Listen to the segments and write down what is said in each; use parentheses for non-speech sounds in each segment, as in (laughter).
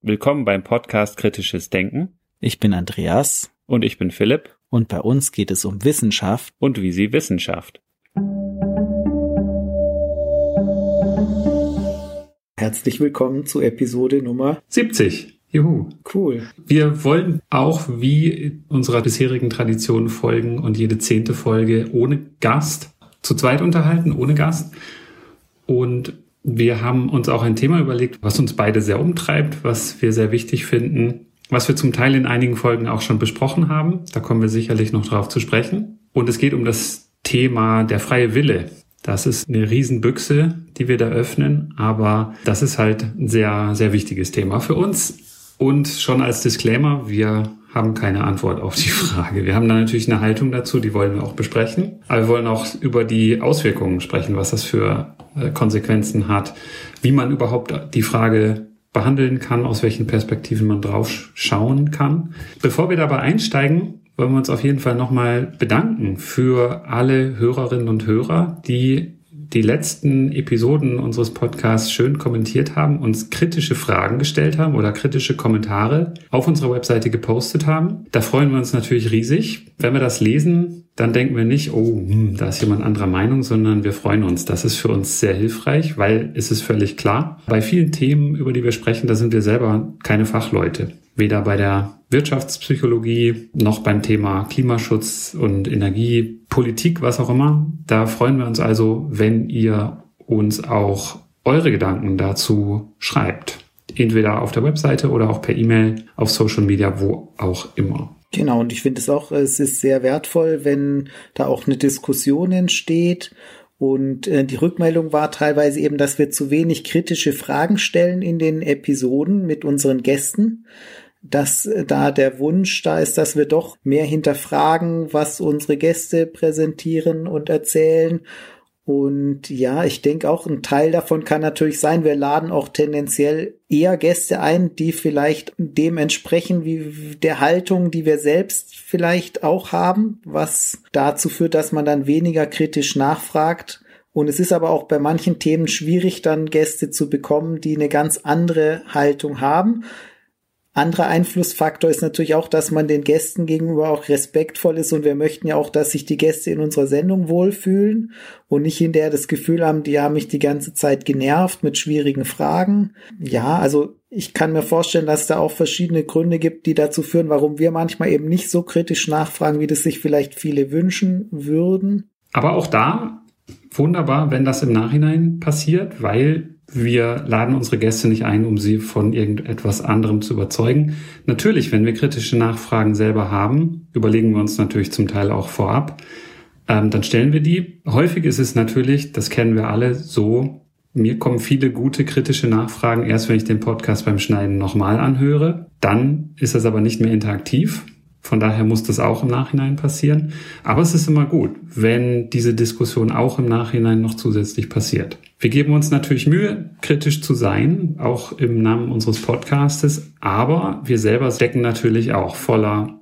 Willkommen beim Podcast Kritisches Denken. Ich bin Andreas. Und ich bin Philipp. Und bei uns geht es um Wissenschaft. Und wie sie Wissenschaft. Herzlich willkommen zu Episode Nummer 70. Juhu. Cool. Wir wollen auch wie unserer bisherigen Tradition folgen und jede zehnte Folge ohne Gast zu zweit unterhalten, ohne Gast. Und wir haben uns auch ein Thema überlegt, was uns beide sehr umtreibt, was wir sehr wichtig finden, was wir zum Teil in einigen Folgen auch schon besprochen haben. Da kommen wir sicherlich noch drauf zu sprechen. Und es geht um das Thema der freie Wille. Das ist eine Riesenbüchse, die wir da öffnen, aber das ist halt ein sehr, sehr wichtiges Thema für uns. Und schon als Disclaimer, wir haben keine Antwort auf die (laughs) Frage. Wir haben da natürlich eine Haltung dazu, die wollen wir auch besprechen. Aber wir wollen auch über die Auswirkungen sprechen, was das für äh, Konsequenzen hat, wie man überhaupt die Frage behandeln kann, aus welchen Perspektiven man drauf schauen kann. Bevor wir dabei einsteigen, wollen wir uns auf jeden Fall nochmal bedanken für alle Hörerinnen und Hörer, die die letzten Episoden unseres Podcasts schön kommentiert haben, uns kritische Fragen gestellt haben oder kritische Kommentare auf unserer Webseite gepostet haben. Da freuen wir uns natürlich riesig. Wenn wir das lesen, dann denken wir nicht, oh, hm, da ist jemand anderer Meinung, sondern wir freuen uns. Das ist für uns sehr hilfreich, weil es ist völlig klar, bei vielen Themen, über die wir sprechen, da sind wir selber keine Fachleute. Weder bei der Wirtschaftspsychologie noch beim Thema Klimaschutz und Energiepolitik, was auch immer. Da freuen wir uns also, wenn ihr uns auch eure Gedanken dazu schreibt. Entweder auf der Webseite oder auch per E-Mail, auf Social Media, wo auch immer. Genau, und ich finde es auch, es ist sehr wertvoll, wenn da auch eine Diskussion entsteht und äh, die Rückmeldung war teilweise eben, dass wir zu wenig kritische Fragen stellen in den Episoden mit unseren Gästen dass äh, da der Wunsch da ist, dass wir doch mehr hinterfragen, was unsere Gäste präsentieren und erzählen. Und ja, ich denke auch, ein Teil davon kann natürlich sein, wir laden auch tendenziell eher Gäste ein, die vielleicht dem entsprechen, wie der Haltung, die wir selbst vielleicht auch haben, was dazu führt, dass man dann weniger kritisch nachfragt. Und es ist aber auch bei manchen Themen schwierig, dann Gäste zu bekommen, die eine ganz andere Haltung haben. Anderer Einflussfaktor ist natürlich auch, dass man den Gästen gegenüber auch respektvoll ist und wir möchten ja auch, dass sich die Gäste in unserer Sendung wohlfühlen und nicht hinterher das Gefühl haben, die haben mich die ganze Zeit genervt mit schwierigen Fragen. Ja, also ich kann mir vorstellen, dass da auch verschiedene Gründe gibt, die dazu führen, warum wir manchmal eben nicht so kritisch nachfragen, wie das sich vielleicht viele wünschen würden. Aber auch da wunderbar, wenn das im Nachhinein passiert, weil wir laden unsere Gäste nicht ein, um sie von irgendetwas anderem zu überzeugen. Natürlich, wenn wir kritische Nachfragen selber haben, überlegen wir uns natürlich zum Teil auch vorab, ähm, dann stellen wir die. Häufig ist es natürlich, das kennen wir alle, so, mir kommen viele gute kritische Nachfragen erst, wenn ich den Podcast beim Schneiden nochmal anhöre. Dann ist das aber nicht mehr interaktiv. Von daher muss das auch im Nachhinein passieren. Aber es ist immer gut, wenn diese Diskussion auch im Nachhinein noch zusätzlich passiert. Wir geben uns natürlich Mühe, kritisch zu sein, auch im Namen unseres Podcastes. Aber wir selber decken natürlich auch voller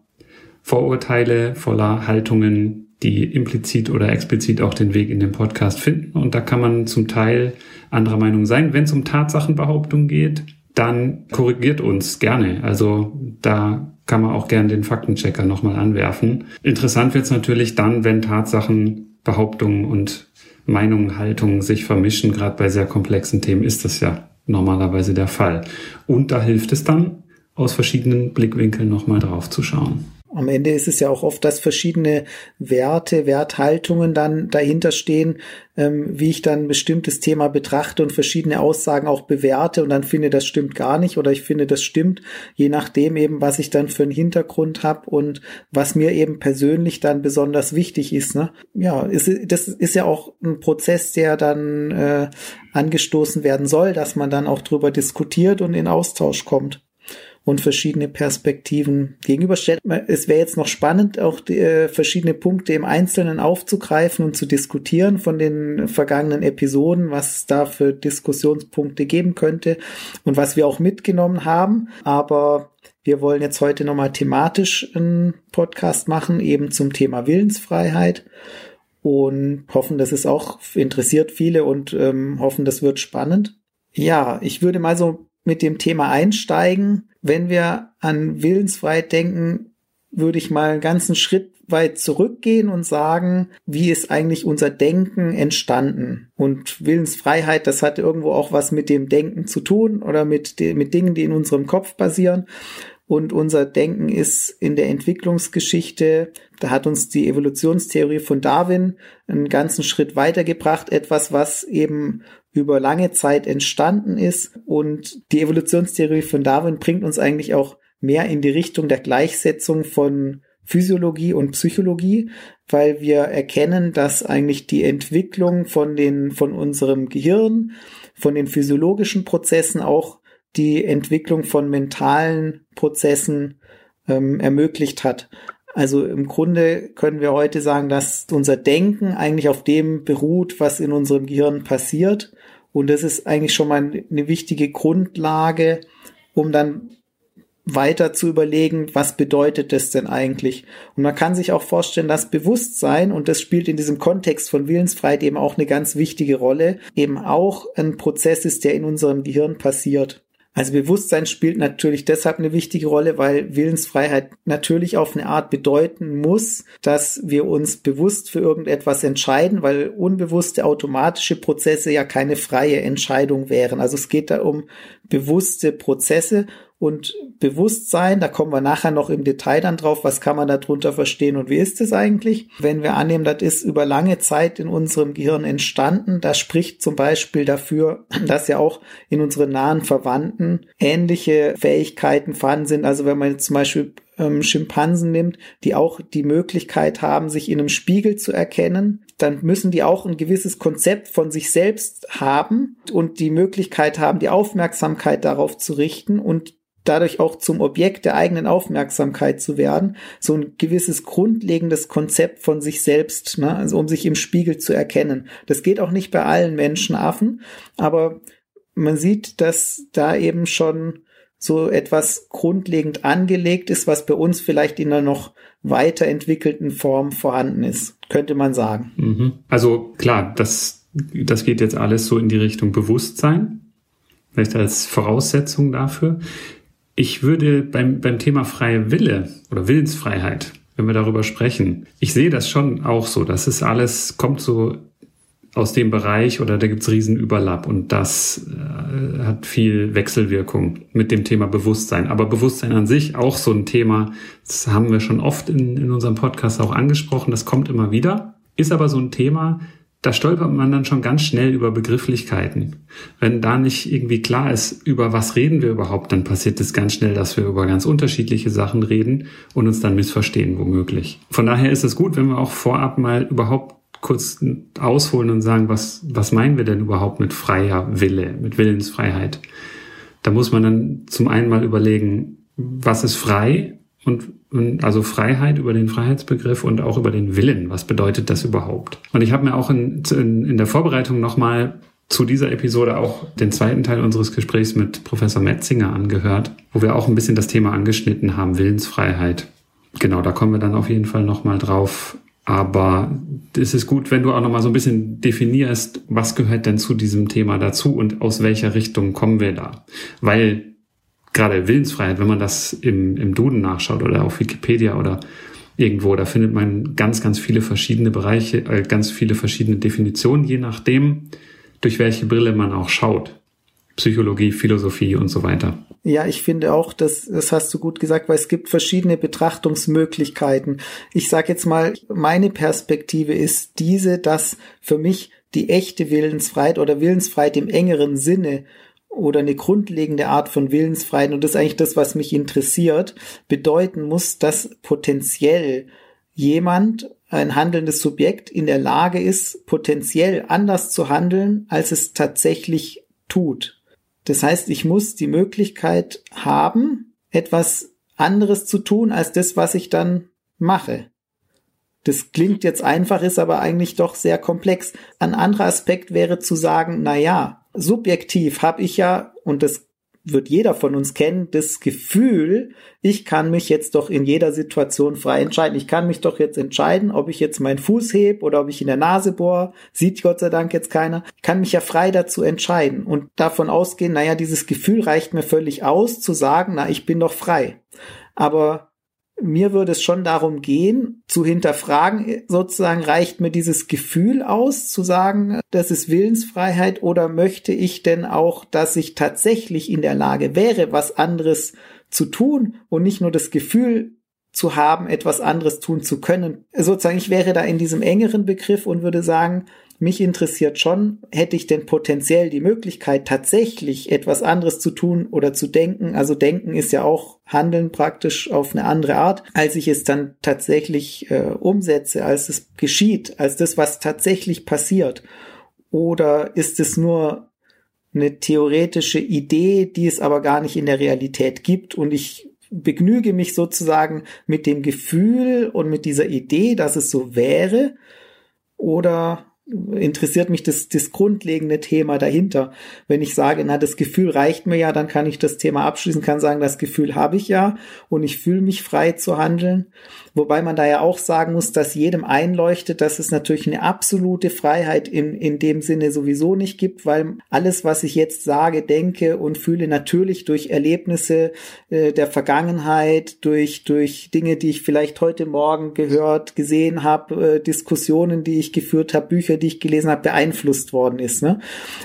Vorurteile, voller Haltungen, die implizit oder explizit auch den Weg in den Podcast finden. Und da kann man zum Teil anderer Meinung sein. Wenn es um Tatsachenbehauptungen geht, dann korrigiert uns gerne. Also da kann man auch gerne den Faktenchecker nochmal anwerfen. Interessant wird es natürlich dann, wenn Tatsachen, Behauptungen und Meinungen, Haltungen sich vermischen. Gerade bei sehr komplexen Themen ist das ja normalerweise der Fall. Und da hilft es dann, aus verschiedenen Blickwinkeln nochmal drauf zu schauen am Ende ist es ja auch oft, dass verschiedene Werte, Werthaltungen dann dahinter stehen, ähm, wie ich dann ein bestimmtes Thema betrachte und verschiedene Aussagen auch bewerte und dann finde, das stimmt gar nicht oder ich finde, das stimmt, je nachdem eben, was ich dann für einen Hintergrund habe und was mir eben persönlich dann besonders wichtig ist. Ne? Ja, ist, das ist ja auch ein Prozess, der dann äh, angestoßen werden soll, dass man dann auch drüber diskutiert und in Austausch kommt. Und verschiedene Perspektiven gegenüberstellt. Es wäre jetzt noch spannend, auch die, äh, verschiedene Punkte im Einzelnen aufzugreifen und zu diskutieren von den vergangenen Episoden, was es da für Diskussionspunkte geben könnte und was wir auch mitgenommen haben. Aber wir wollen jetzt heute nochmal thematisch einen Podcast machen, eben zum Thema Willensfreiheit und hoffen, dass es auch interessiert viele und ähm, hoffen, das wird spannend. Ja, ich würde mal so mit dem Thema einsteigen. Wenn wir an Willensfreiheit denken, würde ich mal einen ganzen Schritt weit zurückgehen und sagen, wie ist eigentlich unser Denken entstanden? Und Willensfreiheit, das hat irgendwo auch was mit dem Denken zu tun oder mit, mit Dingen, die in unserem Kopf basieren. Und unser Denken ist in der Entwicklungsgeschichte, da hat uns die Evolutionstheorie von Darwin einen ganzen Schritt weitergebracht, etwas, was eben über lange Zeit entstanden ist. Und die Evolutionstheorie von Darwin bringt uns eigentlich auch mehr in die Richtung der Gleichsetzung von Physiologie und Psychologie, weil wir erkennen, dass eigentlich die Entwicklung von den, von unserem Gehirn, von den physiologischen Prozessen auch die Entwicklung von mentalen Prozessen ähm, ermöglicht hat. Also im Grunde können wir heute sagen, dass unser Denken eigentlich auf dem beruht, was in unserem Gehirn passiert. Und das ist eigentlich schon mal eine wichtige Grundlage, um dann weiter zu überlegen, was bedeutet das denn eigentlich? Und man kann sich auch vorstellen, dass Bewusstsein, und das spielt in diesem Kontext von Willensfreiheit eben auch eine ganz wichtige Rolle, eben auch ein Prozess ist, der in unserem Gehirn passiert. Also Bewusstsein spielt natürlich deshalb eine wichtige Rolle, weil Willensfreiheit natürlich auf eine Art bedeuten muss, dass wir uns bewusst für irgendetwas entscheiden, weil unbewusste automatische Prozesse ja keine freie Entscheidung wären. Also es geht da um bewusste Prozesse und Bewusstsein, da kommen wir nachher noch im Detail dann drauf, was kann man darunter verstehen und wie ist es eigentlich. Wenn wir annehmen, das ist über lange Zeit in unserem Gehirn entstanden, das spricht zum Beispiel dafür, (clears throat) dass ja auch in unseren nahen Verwandten ähnliche Fähigkeiten vorhanden sind. Also wenn man jetzt zum Beispiel ähm, Schimpansen nimmt, die auch die Möglichkeit haben, sich in einem Spiegel zu erkennen, dann müssen die auch ein gewisses Konzept von sich selbst haben und die Möglichkeit haben, die Aufmerksamkeit darauf zu richten und dadurch auch zum Objekt der eigenen Aufmerksamkeit zu werden, so ein gewisses grundlegendes Konzept von sich selbst, ne? also um sich im Spiegel zu erkennen. Das geht auch nicht bei allen Menschenaffen, aber man sieht, dass da eben schon so etwas grundlegend angelegt ist, was bei uns vielleicht in einer noch weiterentwickelten Form vorhanden ist, könnte man sagen. Mhm. Also klar, das, das geht jetzt alles so in die Richtung Bewusstsein, vielleicht als Voraussetzung dafür. Ich würde beim, beim Thema freie Wille oder Willensfreiheit, wenn wir darüber sprechen, ich sehe das schon auch so. Das ist alles, kommt so aus dem Bereich oder da gibt's Riesenüberlapp und das äh, hat viel Wechselwirkung mit dem Thema Bewusstsein. Aber Bewusstsein an sich auch so ein Thema, das haben wir schon oft in, in unserem Podcast auch angesprochen, das kommt immer wieder, ist aber so ein Thema, da stolpert man dann schon ganz schnell über Begrifflichkeiten. Wenn da nicht irgendwie klar ist, über was reden wir überhaupt, dann passiert es ganz schnell, dass wir über ganz unterschiedliche Sachen reden und uns dann missverstehen womöglich. Von daher ist es gut, wenn wir auch vorab mal überhaupt kurz ausholen und sagen, was, was meinen wir denn überhaupt mit freier Wille, mit Willensfreiheit? Da muss man dann zum einen mal überlegen, was ist frei und, und also Freiheit über den Freiheitsbegriff und auch über den Willen. Was bedeutet das überhaupt? Und ich habe mir auch in, in, in der Vorbereitung nochmal zu dieser Episode auch den zweiten Teil unseres Gesprächs mit Professor Metzinger angehört, wo wir auch ein bisschen das Thema angeschnitten haben, Willensfreiheit. Genau, da kommen wir dann auf jeden Fall nochmal drauf. Aber es ist gut, wenn du auch nochmal so ein bisschen definierst, was gehört denn zu diesem Thema dazu und aus welcher Richtung kommen wir da. Weil gerade Willensfreiheit, wenn man das im, im Duden nachschaut oder auf Wikipedia oder irgendwo, da findet man ganz, ganz viele verschiedene Bereiche, äh, ganz viele verschiedene Definitionen, je nachdem, durch welche Brille man auch schaut. Psychologie, Philosophie und so weiter. Ja, ich finde auch, das, das hast du gut gesagt, weil es gibt verschiedene Betrachtungsmöglichkeiten. Ich sage jetzt mal, meine Perspektive ist diese, dass für mich die echte Willensfreiheit oder Willensfreiheit im engeren Sinne oder eine grundlegende Art von Willensfreiheit, und das ist eigentlich das, was mich interessiert, bedeuten muss, dass potenziell jemand, ein handelndes Subjekt, in der Lage ist, potenziell anders zu handeln, als es tatsächlich tut. Das heißt, ich muss die Möglichkeit haben, etwas anderes zu tun als das, was ich dann mache. Das klingt jetzt einfach, ist aber eigentlich doch sehr komplex. Ein anderer Aspekt wäre zu sagen, na ja, subjektiv habe ich ja, und das wird jeder von uns kennen, das Gefühl, ich kann mich jetzt doch in jeder Situation frei entscheiden. Ich kann mich doch jetzt entscheiden, ob ich jetzt meinen Fuß heb oder ob ich in der Nase bohre. Sieht Gott sei Dank jetzt keiner. Ich kann mich ja frei dazu entscheiden und davon ausgehen, naja, dieses Gefühl reicht mir völlig aus, zu sagen, na, ich bin doch frei. Aber mir würde es schon darum gehen, zu hinterfragen, sozusagen reicht mir dieses Gefühl aus, zu sagen, das ist Willensfreiheit oder möchte ich denn auch, dass ich tatsächlich in der Lage wäre, was anderes zu tun und nicht nur das Gefühl zu haben, etwas anderes tun zu können. Sozusagen, ich wäre da in diesem engeren Begriff und würde sagen, mich interessiert schon, hätte ich denn potenziell die Möglichkeit, tatsächlich etwas anderes zu tun oder zu denken? Also denken ist ja auch Handeln praktisch auf eine andere Art, als ich es dann tatsächlich äh, umsetze, als es geschieht, als das, was tatsächlich passiert. Oder ist es nur eine theoretische Idee, die es aber gar nicht in der Realität gibt und ich begnüge mich sozusagen mit dem Gefühl und mit dieser Idee, dass es so wäre? Oder interessiert mich das, das grundlegende Thema dahinter. Wenn ich sage, na, das Gefühl reicht mir ja, dann kann ich das Thema abschließen, kann sagen, das Gefühl habe ich ja und ich fühle mich frei zu handeln. Wobei man da ja auch sagen muss, dass jedem einleuchtet, dass es natürlich eine absolute Freiheit in, in dem Sinne sowieso nicht gibt, weil alles, was ich jetzt sage, denke und fühle, natürlich durch Erlebnisse äh, der Vergangenheit, durch, durch Dinge, die ich vielleicht heute Morgen gehört, gesehen habe, äh, Diskussionen, die ich geführt habe, Bücher, die ich gelesen habe, beeinflusst worden ist. Ne?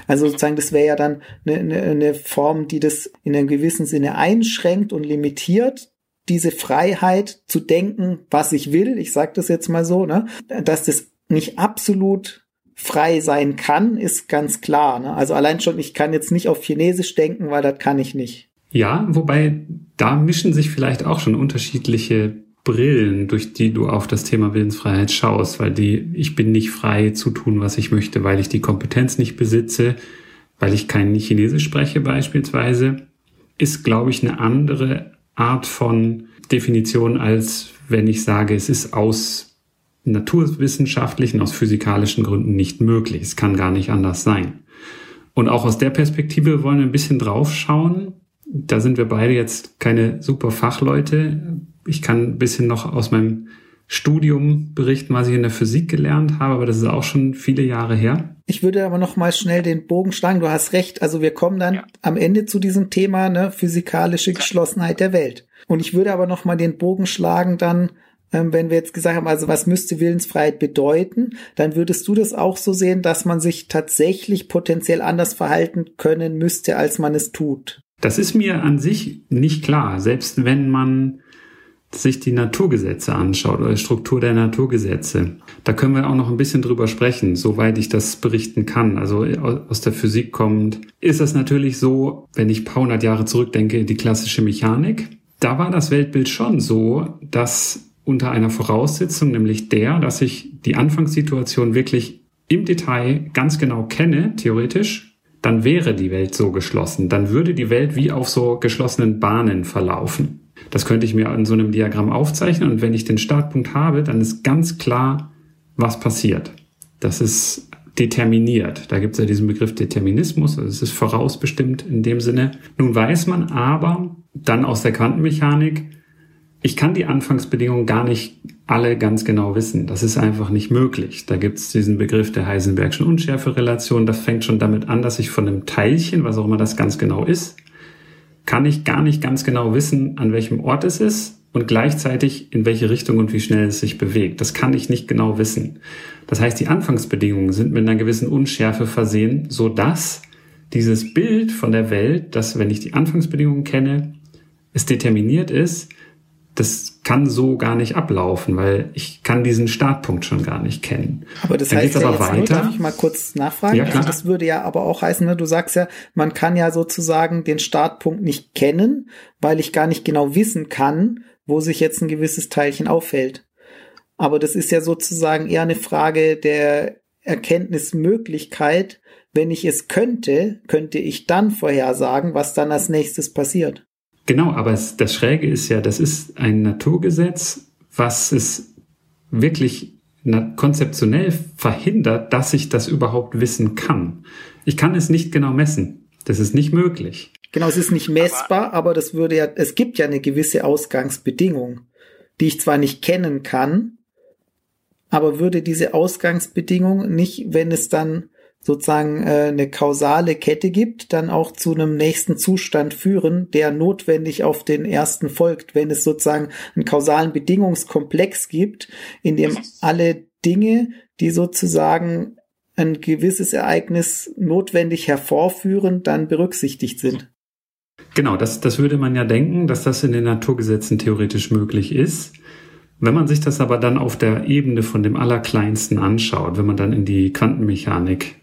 Also sozusagen, das wäre ja dann eine, eine, eine Form, die das in einem gewissen Sinne einschränkt und limitiert diese Freiheit zu denken, was ich will, ich sage das jetzt mal so, ne, dass das nicht absolut frei sein kann, ist ganz klar. Ne? Also allein schon, ich kann jetzt nicht auf Chinesisch denken, weil das kann ich nicht. Ja, wobei da mischen sich vielleicht auch schon unterschiedliche Brillen, durch die du auf das Thema Willensfreiheit schaust, weil die, ich bin nicht frei zu tun, was ich möchte, weil ich die Kompetenz nicht besitze, weil ich kein Chinesisch spreche beispielsweise, ist, glaube ich, eine andere Art von Definition, als wenn ich sage, es ist aus naturwissenschaftlichen, aus physikalischen Gründen nicht möglich. Es kann gar nicht anders sein. Und auch aus der Perspektive wollen wir ein bisschen drauf schauen. Da sind wir beide jetzt keine super Fachleute ich kann ein bisschen noch aus meinem Studium berichten, was ich in der Physik gelernt habe, aber das ist auch schon viele Jahre her. Ich würde aber noch mal schnell den Bogen schlagen. Du hast recht. Also wir kommen dann ja. am Ende zu diesem Thema, ne, physikalische Geschlossenheit der Welt. Und ich würde aber noch mal den Bogen schlagen dann, ähm, wenn wir jetzt gesagt haben, also was müsste Willensfreiheit bedeuten, dann würdest du das auch so sehen, dass man sich tatsächlich potenziell anders verhalten können müsste, als man es tut. Das ist mir an sich nicht klar. Selbst wenn man sich die Naturgesetze anschaut oder die Struktur der Naturgesetze. Da können wir auch noch ein bisschen drüber sprechen, soweit ich das berichten kann. Also aus der Physik kommt, ist das natürlich so, wenn ich ein paar hundert Jahre zurückdenke, die klassische Mechanik. Da war das Weltbild schon so, dass unter einer Voraussetzung, nämlich der, dass ich die Anfangssituation wirklich im Detail ganz genau kenne, theoretisch, dann wäre die Welt so geschlossen. Dann würde die Welt wie auf so geschlossenen Bahnen verlaufen. Das könnte ich mir in so einem Diagramm aufzeichnen und wenn ich den Startpunkt habe, dann ist ganz klar, was passiert. Das ist determiniert. Da gibt es ja diesen Begriff Determinismus, also es ist vorausbestimmt in dem Sinne. Nun weiß man aber dann aus der Quantenmechanik, ich kann die Anfangsbedingungen gar nicht alle ganz genau wissen. Das ist einfach nicht möglich. Da gibt es diesen Begriff der Heisenbergschen Unschärferelation. Das fängt schon damit an, dass ich von einem Teilchen, was auch immer das ganz genau ist, kann ich gar nicht ganz genau wissen, an welchem Ort es ist und gleichzeitig in welche Richtung und wie schnell es sich bewegt. Das kann ich nicht genau wissen. Das heißt, die Anfangsbedingungen sind mit einer gewissen Unschärfe versehen, so dass dieses Bild von der Welt, dass wenn ich die Anfangsbedingungen kenne, es determiniert ist, das kann so gar nicht ablaufen, weil ich kann diesen Startpunkt schon gar nicht kennen. Aber das Dann heißt ja aber jetzt weiter. Nur, darf ich mal kurz nachfragen? Ja, klar. Also das würde ja aber auch heißen, ne, du sagst ja, man kann ja sozusagen den Startpunkt nicht kennen, weil ich gar nicht genau wissen kann, wo sich jetzt ein gewisses Teilchen auffällt. Aber das ist ja sozusagen eher eine Frage der Erkenntnismöglichkeit. Wenn ich es könnte, könnte ich dann vorhersagen, was dann als nächstes passiert. Genau, aber das Schräge ist ja, das ist ein Naturgesetz, was es wirklich konzeptionell verhindert, dass ich das überhaupt wissen kann. Ich kann es nicht genau messen. Das ist nicht möglich. Genau, es ist nicht messbar, aber, aber das würde ja, es gibt ja eine gewisse Ausgangsbedingung, die ich zwar nicht kennen kann, aber würde diese Ausgangsbedingung nicht, wenn es dann sozusagen äh, eine kausale Kette gibt, dann auch zu einem nächsten Zustand führen, der notwendig auf den ersten folgt, wenn es sozusagen einen kausalen Bedingungskomplex gibt, in dem alle Dinge, die sozusagen ein gewisses Ereignis notwendig hervorführen, dann berücksichtigt sind. Genau, das, das würde man ja denken, dass das in den Naturgesetzen theoretisch möglich ist. Wenn man sich das aber dann auf der Ebene von dem Allerkleinsten anschaut, wenn man dann in die Quantenmechanik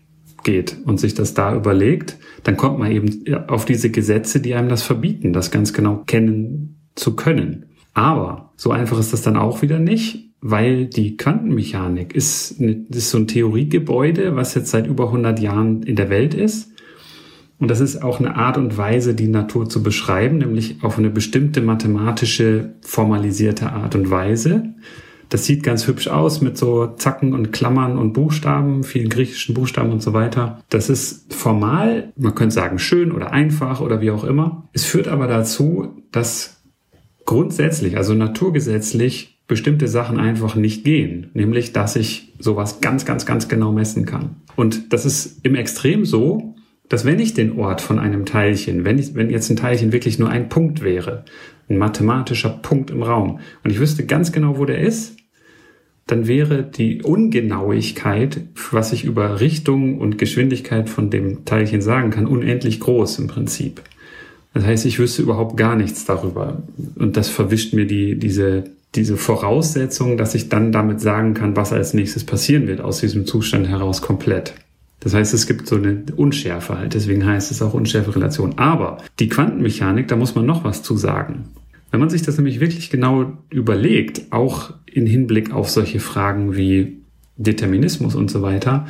geht und sich das da überlegt, dann kommt man eben auf diese Gesetze, die einem das verbieten, das ganz genau kennen zu können. Aber so einfach ist das dann auch wieder nicht, weil die Quantenmechanik ist, eine, ist so ein Theoriegebäude, was jetzt seit über 100 Jahren in der Welt ist. Und das ist auch eine Art und Weise, die Natur zu beschreiben, nämlich auf eine bestimmte mathematische, formalisierte Art und Weise. Das sieht ganz hübsch aus mit so Zacken und Klammern und Buchstaben, vielen griechischen Buchstaben und so weiter. Das ist formal, man könnte sagen schön oder einfach oder wie auch immer. Es führt aber dazu, dass grundsätzlich, also naturgesetzlich, bestimmte Sachen einfach nicht gehen. Nämlich, dass ich sowas ganz, ganz, ganz genau messen kann. Und das ist im Extrem so, dass wenn ich den Ort von einem Teilchen, wenn, ich, wenn jetzt ein Teilchen wirklich nur ein Punkt wäre, ein mathematischer Punkt im Raum, und ich wüsste ganz genau, wo der ist, dann wäre die Ungenauigkeit, was ich über Richtung und Geschwindigkeit von dem Teilchen sagen kann, unendlich groß im Prinzip. Das heißt, ich wüsste überhaupt gar nichts darüber. Und das verwischt mir die, diese, diese Voraussetzung, dass ich dann damit sagen kann, was als nächstes passieren wird aus diesem Zustand heraus komplett. Das heißt, es gibt so eine Unschärfe halt, deswegen heißt es auch Unschärfe-Relation. Aber die Quantenmechanik, da muss man noch was zu sagen. Wenn man sich das nämlich wirklich genau überlegt, auch in Hinblick auf solche Fragen wie Determinismus und so weiter,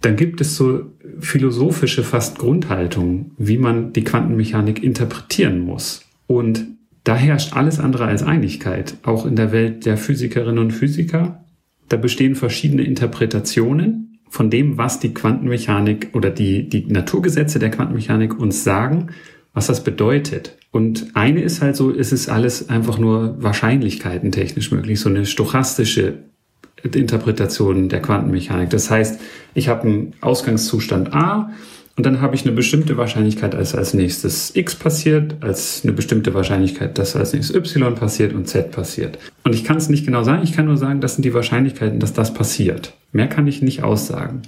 dann gibt es so philosophische fast Grundhaltungen, wie man die Quantenmechanik interpretieren muss. Und da herrscht alles andere als Einigkeit, auch in der Welt der Physikerinnen und Physiker. Da bestehen verschiedene Interpretationen von dem, was die Quantenmechanik oder die, die Naturgesetze der Quantenmechanik uns sagen, was das bedeutet. Und eine ist halt so, es ist alles einfach nur Wahrscheinlichkeiten technisch möglich, so eine stochastische Interpretation der Quantenmechanik. Das heißt, ich habe einen Ausgangszustand A und dann habe ich eine bestimmte Wahrscheinlichkeit, dass als nächstes x passiert, als eine bestimmte Wahrscheinlichkeit, dass als nächstes y passiert und z passiert. Und ich kann es nicht genau sagen, ich kann nur sagen, das sind die Wahrscheinlichkeiten, dass das passiert. Mehr kann ich nicht aussagen.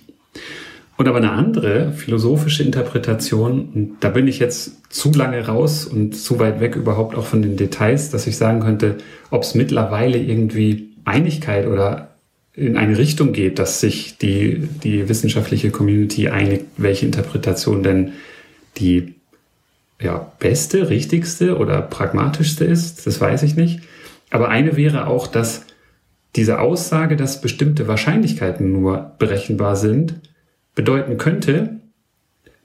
Und aber eine andere philosophische Interpretation, und da bin ich jetzt zu lange raus und zu weit weg überhaupt auch von den Details, dass ich sagen könnte, ob es mittlerweile irgendwie Einigkeit oder in eine Richtung geht, dass sich die, die wissenschaftliche Community einigt, welche Interpretation denn die ja, beste, richtigste oder pragmatischste ist, das weiß ich nicht. Aber eine wäre auch, dass diese Aussage, dass bestimmte Wahrscheinlichkeiten nur berechenbar sind, bedeuten könnte,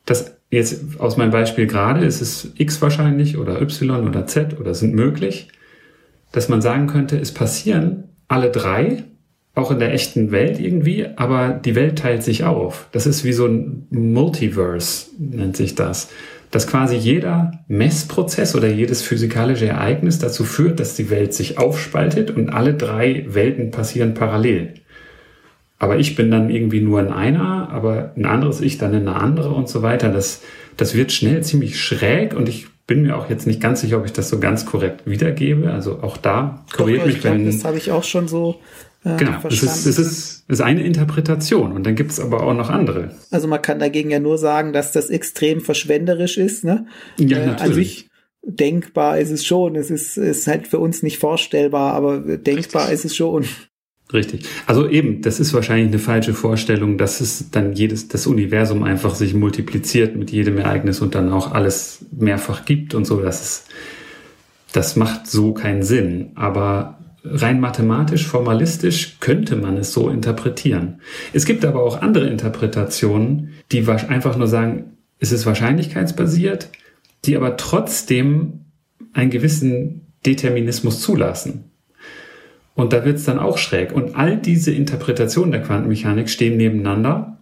dass jetzt aus meinem Beispiel gerade ist es x wahrscheinlich oder y oder z oder sind möglich, dass man sagen könnte, es passieren alle drei auch in der echten Welt irgendwie, aber die Welt teilt sich auf. Das ist wie so ein Multiverse, nennt sich das. Dass quasi jeder Messprozess oder jedes physikalische Ereignis dazu führt, dass die Welt sich aufspaltet und alle drei Welten passieren parallel. Aber ich bin dann irgendwie nur in einer, aber ein anderes Ich dann in eine andere und so weiter. Das, das wird schnell ziemlich schräg und ich bin mir auch jetzt nicht ganz sicher, ob ich das so ganz korrekt wiedergebe. Also auch da korrigiert mich, wenn. Das habe ich auch schon so äh, genau, es ist, es ist, ist eine Interpretation und dann gibt es aber auch noch andere. Also man kann dagegen ja nur sagen, dass das extrem verschwenderisch ist. Ne? Ja, äh, natürlich. Sich denkbar ist es schon. Es ist, ist halt für uns nicht vorstellbar, aber denkbar Richtig. ist es schon. Richtig. Also eben, das ist wahrscheinlich eine falsche Vorstellung, dass es dann jedes, das Universum einfach sich multipliziert mit jedem Ereignis und dann auch alles mehrfach gibt und so. Das ist, das macht so keinen Sinn. Aber rein mathematisch, formalistisch könnte man es so interpretieren. Es gibt aber auch andere Interpretationen, die einfach nur sagen, es ist wahrscheinlichkeitsbasiert, die aber trotzdem einen gewissen Determinismus zulassen. Und da wird es dann auch schräg. Und all diese Interpretationen der Quantenmechanik stehen nebeneinander.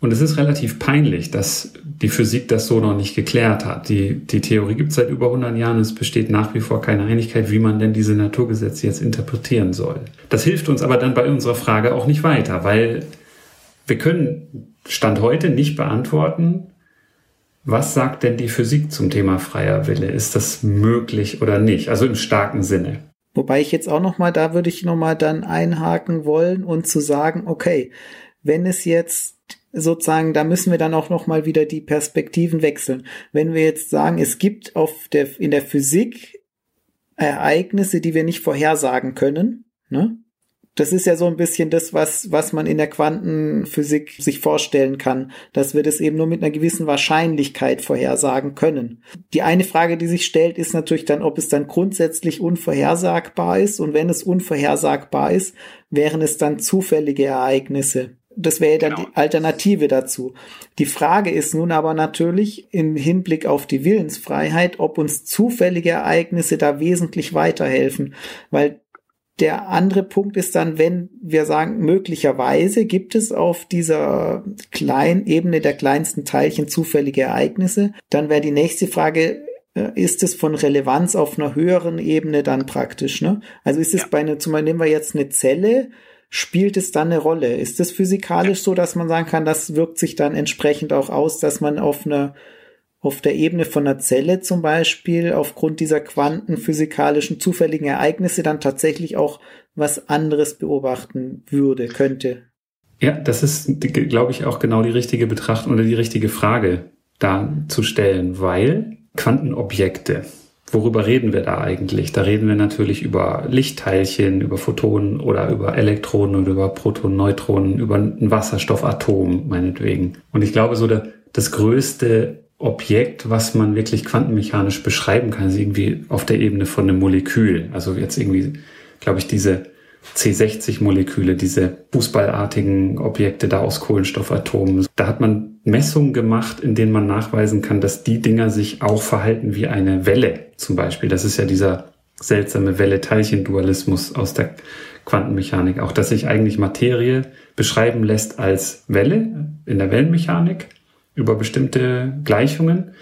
Und es ist relativ peinlich, dass die Physik das so noch nicht geklärt hat. Die, die Theorie gibt es seit über 100 Jahren und es besteht nach wie vor keine Einigkeit, wie man denn diese Naturgesetze jetzt interpretieren soll. Das hilft uns aber dann bei unserer Frage auch nicht weiter, weil wir können Stand heute nicht beantworten, was sagt denn die Physik zum Thema freier Wille? Ist das möglich oder nicht? Also im starken Sinne. Wobei ich jetzt auch noch mal, da würde ich noch mal dann einhaken wollen und zu sagen, okay, wenn es jetzt sozusagen, da müssen wir dann auch noch mal wieder die Perspektiven wechseln. Wenn wir jetzt sagen, es gibt auf der, in der Physik Ereignisse, die wir nicht vorhersagen können, ne? Das ist ja so ein bisschen das, was, was man in der Quantenphysik sich vorstellen kann, dass wir das eben nur mit einer gewissen Wahrscheinlichkeit vorhersagen können. Die eine Frage, die sich stellt, ist natürlich dann, ob es dann grundsätzlich unvorhersagbar ist. Und wenn es unvorhersagbar ist, wären es dann zufällige Ereignisse. Das wäre dann genau. die Alternative dazu. Die Frage ist nun aber natürlich im Hinblick auf die Willensfreiheit, ob uns zufällige Ereignisse da wesentlich weiterhelfen, weil der andere Punkt ist dann, wenn wir sagen, möglicherweise gibt es auf dieser kleinen Ebene der kleinsten Teilchen zufällige Ereignisse, dann wäre die nächste Frage, äh, ist es von Relevanz auf einer höheren Ebene dann praktisch, ne? Also ist es ja. bei einer, zum Beispiel nehmen wir jetzt eine Zelle, spielt es dann eine Rolle? Ist es physikalisch so, dass man sagen kann, das wirkt sich dann entsprechend auch aus, dass man auf einer auf der Ebene von einer Zelle zum Beispiel aufgrund dieser quantenphysikalischen zufälligen Ereignisse dann tatsächlich auch was anderes beobachten würde, könnte. Ja, das ist, glaube ich, auch genau die richtige Betrachtung oder die richtige Frage da zu stellen, weil Quantenobjekte, worüber reden wir da eigentlich? Da reden wir natürlich über Lichtteilchen, über Photonen oder über Elektronen oder über Protonen, Neutronen, über ein Wasserstoffatom meinetwegen. Und ich glaube, so der, das größte Objekt, was man wirklich quantenmechanisch beschreiben kann, ist irgendwie auf der Ebene von einem Molekül. Also jetzt irgendwie, glaube ich, diese C60-Moleküle, diese fußballartigen Objekte da aus Kohlenstoffatomen. Da hat man Messungen gemacht, in denen man nachweisen kann, dass die Dinger sich auch verhalten wie eine Welle zum Beispiel. Das ist ja dieser seltsame Welle-Teilchen-Dualismus aus der Quantenmechanik. Auch, dass sich eigentlich Materie beschreiben lässt als Welle in der Wellenmechanik über bestimmte Gleichungen,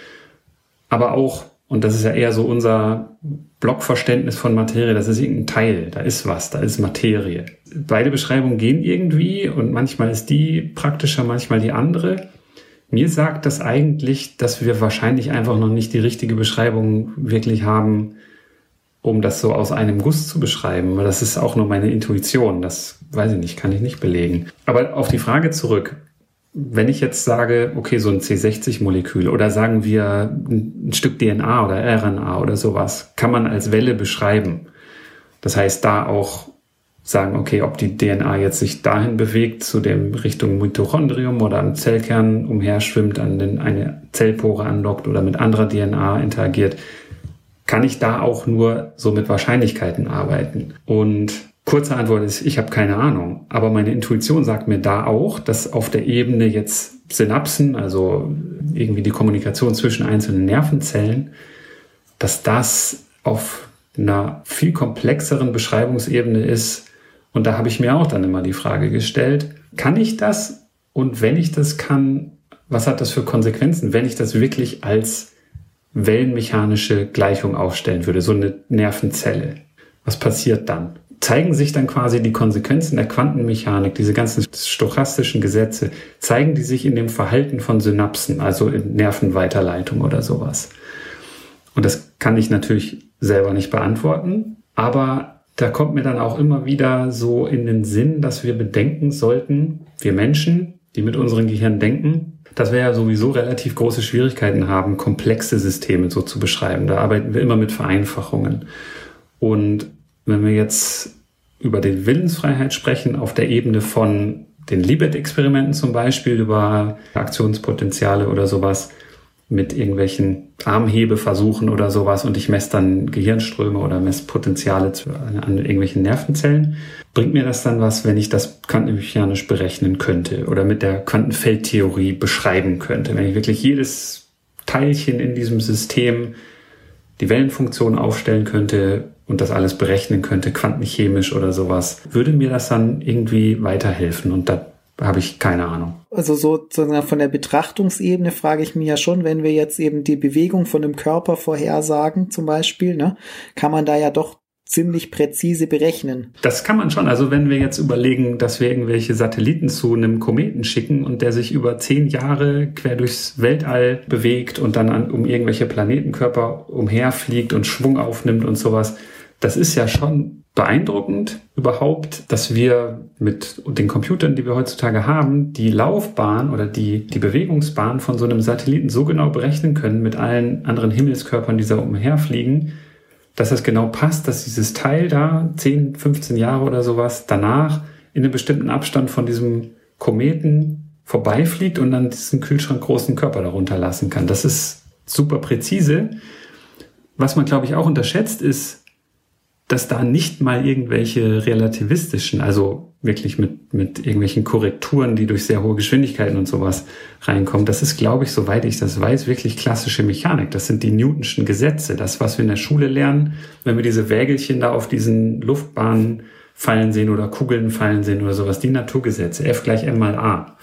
aber auch, und das ist ja eher so unser Blockverständnis von Materie, das ist irgendein Teil, da ist was, da ist Materie. Beide Beschreibungen gehen irgendwie und manchmal ist die praktischer, manchmal die andere. Mir sagt das eigentlich, dass wir wahrscheinlich einfach noch nicht die richtige Beschreibung wirklich haben, um das so aus einem Guss zu beschreiben. Das ist auch nur meine Intuition. Das weiß ich nicht, kann ich nicht belegen. Aber auf die Frage zurück wenn ich jetzt sage, okay, so ein C60-Molekül oder sagen wir ein Stück DNA oder RNA oder sowas, kann man als Welle beschreiben. Das heißt, da auch sagen, okay, ob die DNA jetzt sich dahin bewegt, zu dem Richtung Mitochondrium oder am Zellkern umherschwimmt, an den, eine Zellpore anlockt oder mit anderer DNA interagiert, kann ich da auch nur so mit Wahrscheinlichkeiten arbeiten. Und Kurze Antwort ist, ich habe keine Ahnung. Aber meine Intuition sagt mir da auch, dass auf der Ebene jetzt Synapsen, also irgendwie die Kommunikation zwischen einzelnen Nervenzellen, dass das auf einer viel komplexeren Beschreibungsebene ist. Und da habe ich mir auch dann immer die Frage gestellt, kann ich das? Und wenn ich das kann, was hat das für Konsequenzen, wenn ich das wirklich als wellenmechanische Gleichung aufstellen würde, so eine Nervenzelle? Was passiert dann? Zeigen sich dann quasi die Konsequenzen der Quantenmechanik, diese ganzen stochastischen Gesetze, zeigen die sich in dem Verhalten von Synapsen, also in Nervenweiterleitung oder sowas. Und das kann ich natürlich selber nicht beantworten, aber da kommt mir dann auch immer wieder so in den Sinn, dass wir bedenken sollten, wir Menschen, die mit unserem Gehirn denken, dass wir ja sowieso relativ große Schwierigkeiten haben, komplexe Systeme so zu beschreiben. Da arbeiten wir immer mit Vereinfachungen. Und wenn wir jetzt über die Willensfreiheit sprechen, auf der Ebene von den Libet-Experimenten zum Beispiel, über Aktionspotenziale oder sowas, mit irgendwelchen Armhebeversuchen oder sowas und ich messe dann Gehirnströme oder messe Potenziale an irgendwelchen Nervenzellen, bringt mir das dann was, wenn ich das quantenmechanisch berechnen könnte oder mit der Quantenfeldtheorie beschreiben könnte. Wenn ich wirklich jedes Teilchen in diesem System die Wellenfunktion aufstellen könnte und das alles berechnen könnte, quantenchemisch oder sowas, würde mir das dann irgendwie weiterhelfen und da habe ich keine Ahnung. Also sozusagen von der Betrachtungsebene frage ich mich ja schon, wenn wir jetzt eben die Bewegung von einem Körper vorhersagen zum Beispiel, ne, kann man da ja doch ziemlich präzise berechnen. Das kann man schon. Also wenn wir jetzt überlegen, dass wir irgendwelche Satelliten zu einem Kometen schicken und der sich über zehn Jahre quer durchs Weltall bewegt und dann an, um irgendwelche Planetenkörper umherfliegt und Schwung aufnimmt und sowas, das ist ja schon beeindruckend überhaupt, dass wir mit den Computern, die wir heutzutage haben, die Laufbahn oder die, die Bewegungsbahn von so einem Satelliten so genau berechnen können mit allen anderen Himmelskörpern, die da umherfliegen, dass es genau passt, dass dieses Teil da 10, 15 Jahre oder sowas danach in einem bestimmten Abstand von diesem Kometen vorbeifliegt und dann diesen Kühlschrank großen Körper darunter lassen kann. Das ist super präzise. Was man, glaube ich, auch unterschätzt, ist, dass da nicht mal irgendwelche relativistischen, also wirklich mit, mit irgendwelchen Korrekturen, die durch sehr hohe Geschwindigkeiten und sowas reinkommen. Das ist, glaube ich, soweit ich das weiß, wirklich klassische Mechanik. Das sind die Newtonschen Gesetze. Das, was wir in der Schule lernen, wenn wir diese Wägelchen da auf diesen Luftbahnen fallen sehen oder Kugeln fallen sehen oder sowas, die Naturgesetze, F gleich M mal A.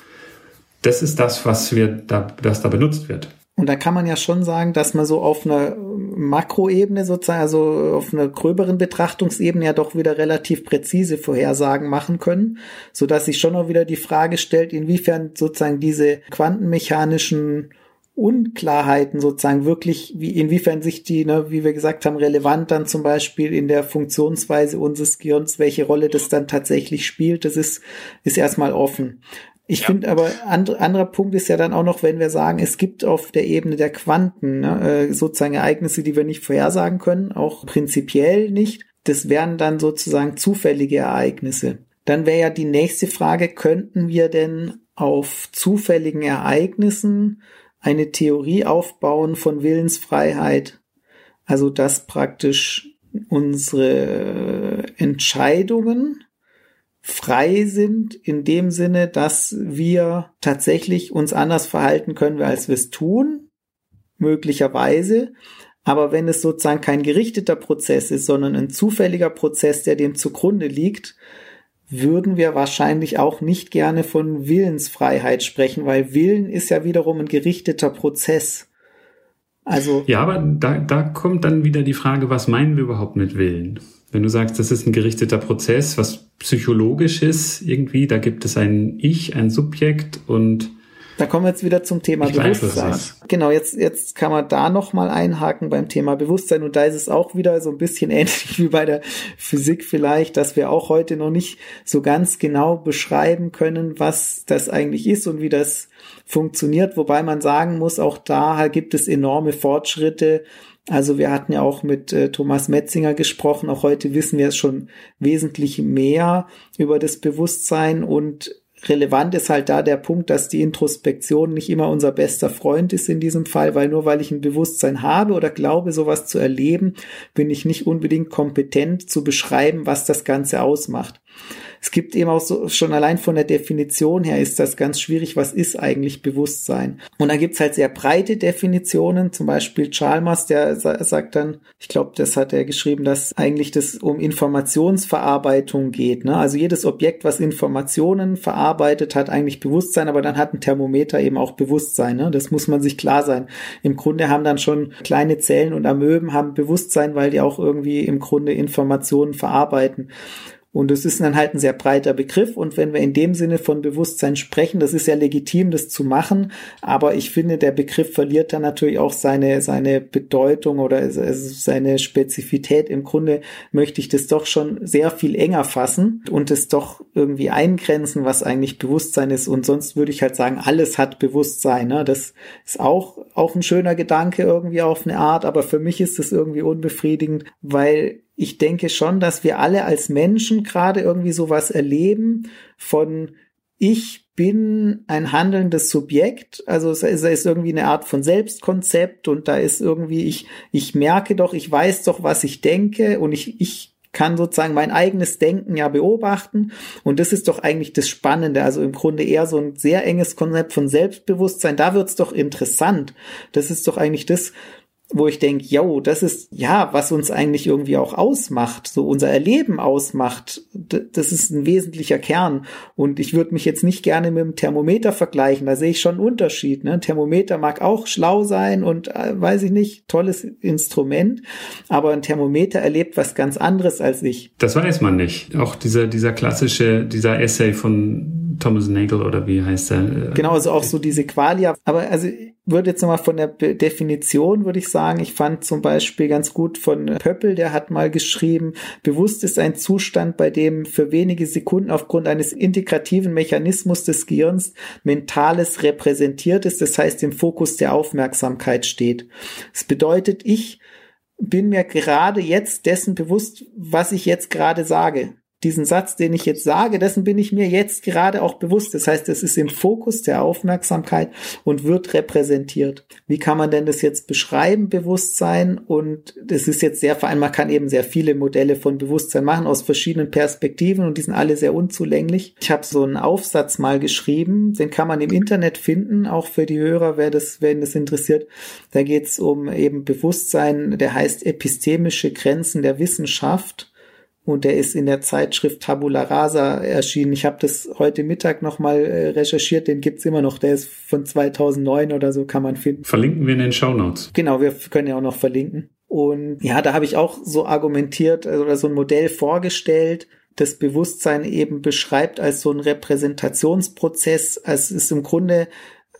Das ist das, was wir da, das da benutzt wird. Und da kann man ja schon sagen, dass man so auf einer Makroebene sozusagen, also auf einer gröberen Betrachtungsebene ja doch wieder relativ präzise Vorhersagen machen können, so dass sich schon auch wieder die Frage stellt, inwiefern sozusagen diese quantenmechanischen Unklarheiten sozusagen wirklich, wie, inwiefern sich die, ne, wie wir gesagt haben, relevant dann zum Beispiel in der Funktionsweise unseres Gehirns, welche Rolle das dann tatsächlich spielt, das ist, ist erstmal offen. Ich ja. finde aber, and, anderer Punkt ist ja dann auch noch, wenn wir sagen, es gibt auf der Ebene der Quanten ne, äh, sozusagen Ereignisse, die wir nicht vorhersagen können, auch prinzipiell nicht. Das wären dann sozusagen zufällige Ereignisse. Dann wäre ja die nächste Frage, könnten wir denn auf zufälligen Ereignissen eine Theorie aufbauen von Willensfreiheit? Also dass praktisch unsere Entscheidungen frei sind in dem Sinne, dass wir tatsächlich uns anders verhalten können, als wir es tun, möglicherweise. Aber wenn es sozusagen kein gerichteter Prozess ist, sondern ein zufälliger Prozess, der dem zugrunde liegt, würden wir wahrscheinlich auch nicht gerne von Willensfreiheit sprechen, weil Willen ist ja wiederum ein gerichteter Prozess. Also. Ja, aber da, da kommt dann wieder die Frage, was meinen wir überhaupt mit Willen? Wenn du sagst, das ist ein gerichteter Prozess, was psychologisches irgendwie, da gibt es ein Ich, ein Subjekt und da kommen wir jetzt wieder zum Thema Bewusstsein. Genau, jetzt, jetzt kann man da nochmal einhaken beim Thema Bewusstsein und da ist es auch wieder so ein bisschen (laughs) ähnlich wie bei der Physik vielleicht, dass wir auch heute noch nicht so ganz genau beschreiben können, was das eigentlich ist und wie das funktioniert, wobei man sagen muss, auch da gibt es enorme Fortschritte, also wir hatten ja auch mit äh, Thomas Metzinger gesprochen. Auch heute wissen wir es schon wesentlich mehr über das Bewusstsein und relevant ist halt da der Punkt, dass die Introspektion nicht immer unser bester Freund ist in diesem Fall, weil nur weil ich ein Bewusstsein habe oder glaube, sowas zu erleben, bin ich nicht unbedingt kompetent zu beschreiben, was das Ganze ausmacht. Es gibt eben auch so, schon allein von der Definition her ist das ganz schwierig, was ist eigentlich Bewusstsein? Und da gibt's halt sehr breite Definitionen, zum Beispiel Chalmers, der sagt dann, ich glaube, das hat er geschrieben, dass eigentlich das um Informationsverarbeitung geht. Ne? Also jedes Objekt, was Informationen verarbeitet, hat eigentlich Bewusstsein, aber dann hat ein Thermometer eben auch Bewusstsein. Ne? Das muss man sich klar sein. Im Grunde haben dann schon kleine Zellen und Amöben haben Bewusstsein, weil die auch irgendwie im Grunde Informationen verarbeiten. Und es ist dann halt ein sehr breiter Begriff. Und wenn wir in dem Sinne von Bewusstsein sprechen, das ist ja legitim, das zu machen. Aber ich finde, der Begriff verliert dann natürlich auch seine, seine Bedeutung oder seine Spezifität. Im Grunde möchte ich das doch schon sehr viel enger fassen und es doch irgendwie eingrenzen, was eigentlich Bewusstsein ist. Und sonst würde ich halt sagen, alles hat Bewusstsein. Ne? Das ist auch, auch ein schöner Gedanke irgendwie auf eine Art. Aber für mich ist das irgendwie unbefriedigend, weil ich denke schon, dass wir alle als Menschen gerade irgendwie sowas erleben von ich bin ein handelndes Subjekt, also es ist irgendwie eine Art von Selbstkonzept und da ist irgendwie ich ich merke doch, ich weiß doch, was ich denke und ich ich kann sozusagen mein eigenes Denken ja beobachten. Und das ist doch eigentlich das Spannende, also im Grunde eher so ein sehr enges Konzept von Selbstbewusstsein, da wird's doch interessant. Das ist doch eigentlich das, wo ich denke, yo, das ist ja, was uns eigentlich irgendwie auch ausmacht, so unser Erleben ausmacht. Das ist ein wesentlicher Kern. Und ich würde mich jetzt nicht gerne mit dem Thermometer vergleichen. Da sehe ich schon einen Unterschied. Ne? Ein Thermometer mag auch schlau sein und äh, weiß ich nicht, tolles Instrument, aber ein Thermometer erlebt was ganz anderes als ich. Das weiß man nicht. Auch dieser, dieser klassische, dieser Essay von Thomas Nagel oder wie heißt er? Genau, also auch so diese Qualia. Aber also würde jetzt nochmal von der Definition, würde ich sagen, ich fand zum Beispiel ganz gut von Pöppel, der hat mal geschrieben, bewusst ist ein Zustand, bei dem für wenige Sekunden aufgrund eines integrativen Mechanismus des Gehirns Mentales repräsentiert ist, das heißt im Fokus der Aufmerksamkeit steht. Das bedeutet, ich bin mir gerade jetzt dessen bewusst, was ich jetzt gerade sage diesen Satz, den ich jetzt sage, dessen bin ich mir jetzt gerade auch bewusst. Das heißt, es ist im Fokus der Aufmerksamkeit und wird repräsentiert. Wie kann man denn das jetzt beschreiben, Bewusstsein? Und das ist jetzt sehr vereinfacht. Man kann eben sehr viele Modelle von Bewusstsein machen aus verschiedenen Perspektiven und die sind alle sehr unzulänglich. Ich habe so einen Aufsatz mal geschrieben, den kann man im Internet finden, auch für die Hörer, wer das, wenn das interessiert. Da geht es um eben Bewusstsein, der heißt epistemische Grenzen der Wissenschaft und der ist in der Zeitschrift Tabula Rasa erschienen. Ich habe das heute Mittag nochmal äh, recherchiert, den gibt's immer noch. Der ist von 2009 oder so, kann man finden. Verlinken wir in den Show Notes. Genau, wir können ja auch noch verlinken. Und ja, da habe ich auch so argumentiert also, oder so ein Modell vorgestellt, das Bewusstsein eben beschreibt als so ein Repräsentationsprozess. Also es ist im Grunde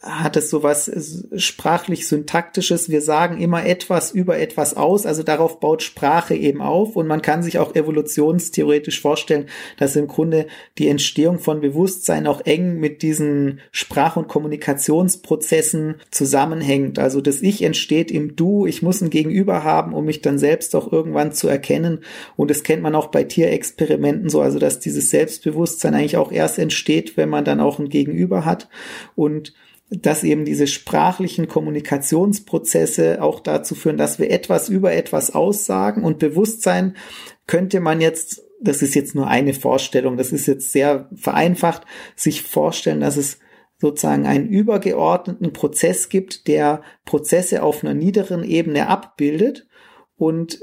hat es so was sprachlich syntaktisches. Wir sagen immer etwas über etwas aus, also darauf baut Sprache eben auf. Und man kann sich auch evolutionstheoretisch vorstellen, dass im Grunde die Entstehung von Bewusstsein auch eng mit diesen Sprach- und Kommunikationsprozessen zusammenhängt. Also das Ich entsteht im Du, ich muss ein Gegenüber haben, um mich dann selbst auch irgendwann zu erkennen. Und das kennt man auch bei Tierexperimenten so, also dass dieses Selbstbewusstsein eigentlich auch erst entsteht, wenn man dann auch ein Gegenüber hat. Und dass eben diese sprachlichen Kommunikationsprozesse auch dazu führen, dass wir etwas über etwas aussagen und Bewusstsein könnte man jetzt, das ist jetzt nur eine Vorstellung, das ist jetzt sehr vereinfacht, sich vorstellen, dass es sozusagen einen übergeordneten Prozess gibt, der Prozesse auf einer niederen Ebene abbildet und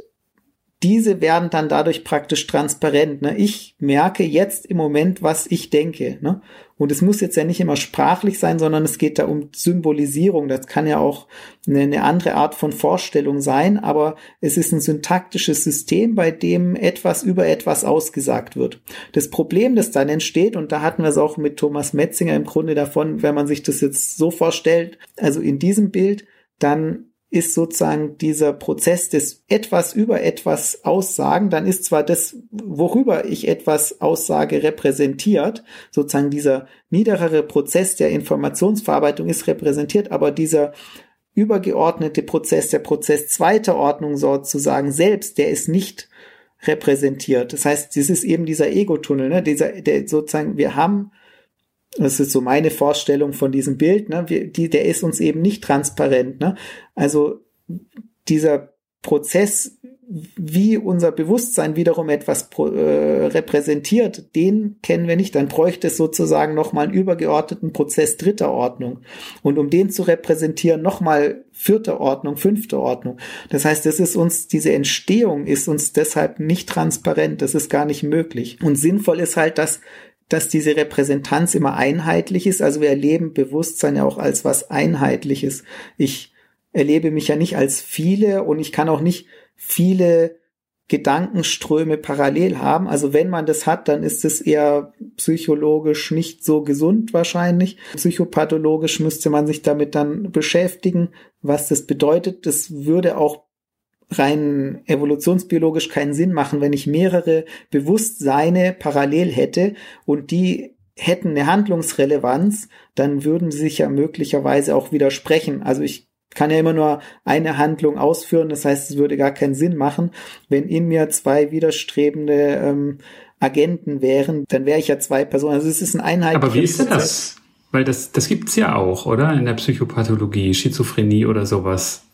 diese werden dann dadurch praktisch transparent. Ne? Ich merke jetzt im Moment, was ich denke. Ne? Und es muss jetzt ja nicht immer sprachlich sein, sondern es geht da um Symbolisierung. Das kann ja auch eine, eine andere Art von Vorstellung sein, aber es ist ein syntaktisches System, bei dem etwas über etwas ausgesagt wird. Das Problem, das dann entsteht, und da hatten wir es auch mit Thomas Metzinger im Grunde davon, wenn man sich das jetzt so vorstellt, also in diesem Bild, dann ist sozusagen dieser Prozess des etwas über etwas Aussagen, dann ist zwar das, worüber ich etwas aussage, repräsentiert, sozusagen dieser niederere Prozess der Informationsverarbeitung ist repräsentiert, aber dieser übergeordnete Prozess, der Prozess zweiter Ordnung sozusagen selbst, der ist nicht repräsentiert. Das heißt, das ist eben dieser Ego-Tunnel, ne? dieser, der sozusagen, wir haben das ist so meine Vorstellung von diesem Bild, ne? Wir, die, der ist uns eben nicht transparent. Ne? Also dieser Prozess, wie unser Bewusstsein wiederum etwas äh, repräsentiert, den kennen wir nicht. Dann bräuchte es sozusagen nochmal einen übergeordneten Prozess dritter Ordnung. Und um den zu repräsentieren, nochmal vierte Ordnung, fünfte Ordnung. Das heißt, es ist uns, diese Entstehung ist uns deshalb nicht transparent. Das ist gar nicht möglich. Und sinnvoll ist halt, dass dass diese Repräsentanz immer einheitlich ist. Also wir erleben Bewusstsein ja auch als was Einheitliches. Ich erlebe mich ja nicht als viele und ich kann auch nicht viele Gedankenströme parallel haben. Also wenn man das hat, dann ist es eher psychologisch nicht so gesund wahrscheinlich. Psychopathologisch müsste man sich damit dann beschäftigen, was das bedeutet. Das würde auch rein evolutionsbiologisch keinen Sinn machen, wenn ich mehrere Bewusstseine parallel hätte und die hätten eine Handlungsrelevanz, dann würden sie sich ja möglicherweise auch widersprechen. Also ich kann ja immer nur eine Handlung ausführen, das heißt, es würde gar keinen Sinn machen. Wenn in mir zwei widerstrebende ähm, Agenten wären, dann wäre ich ja zwei Personen. Also es ist ein einheitliches. Aber wie ist denn das? Weil das, das gibt's ja auch, oder? In der Psychopathologie, Schizophrenie oder sowas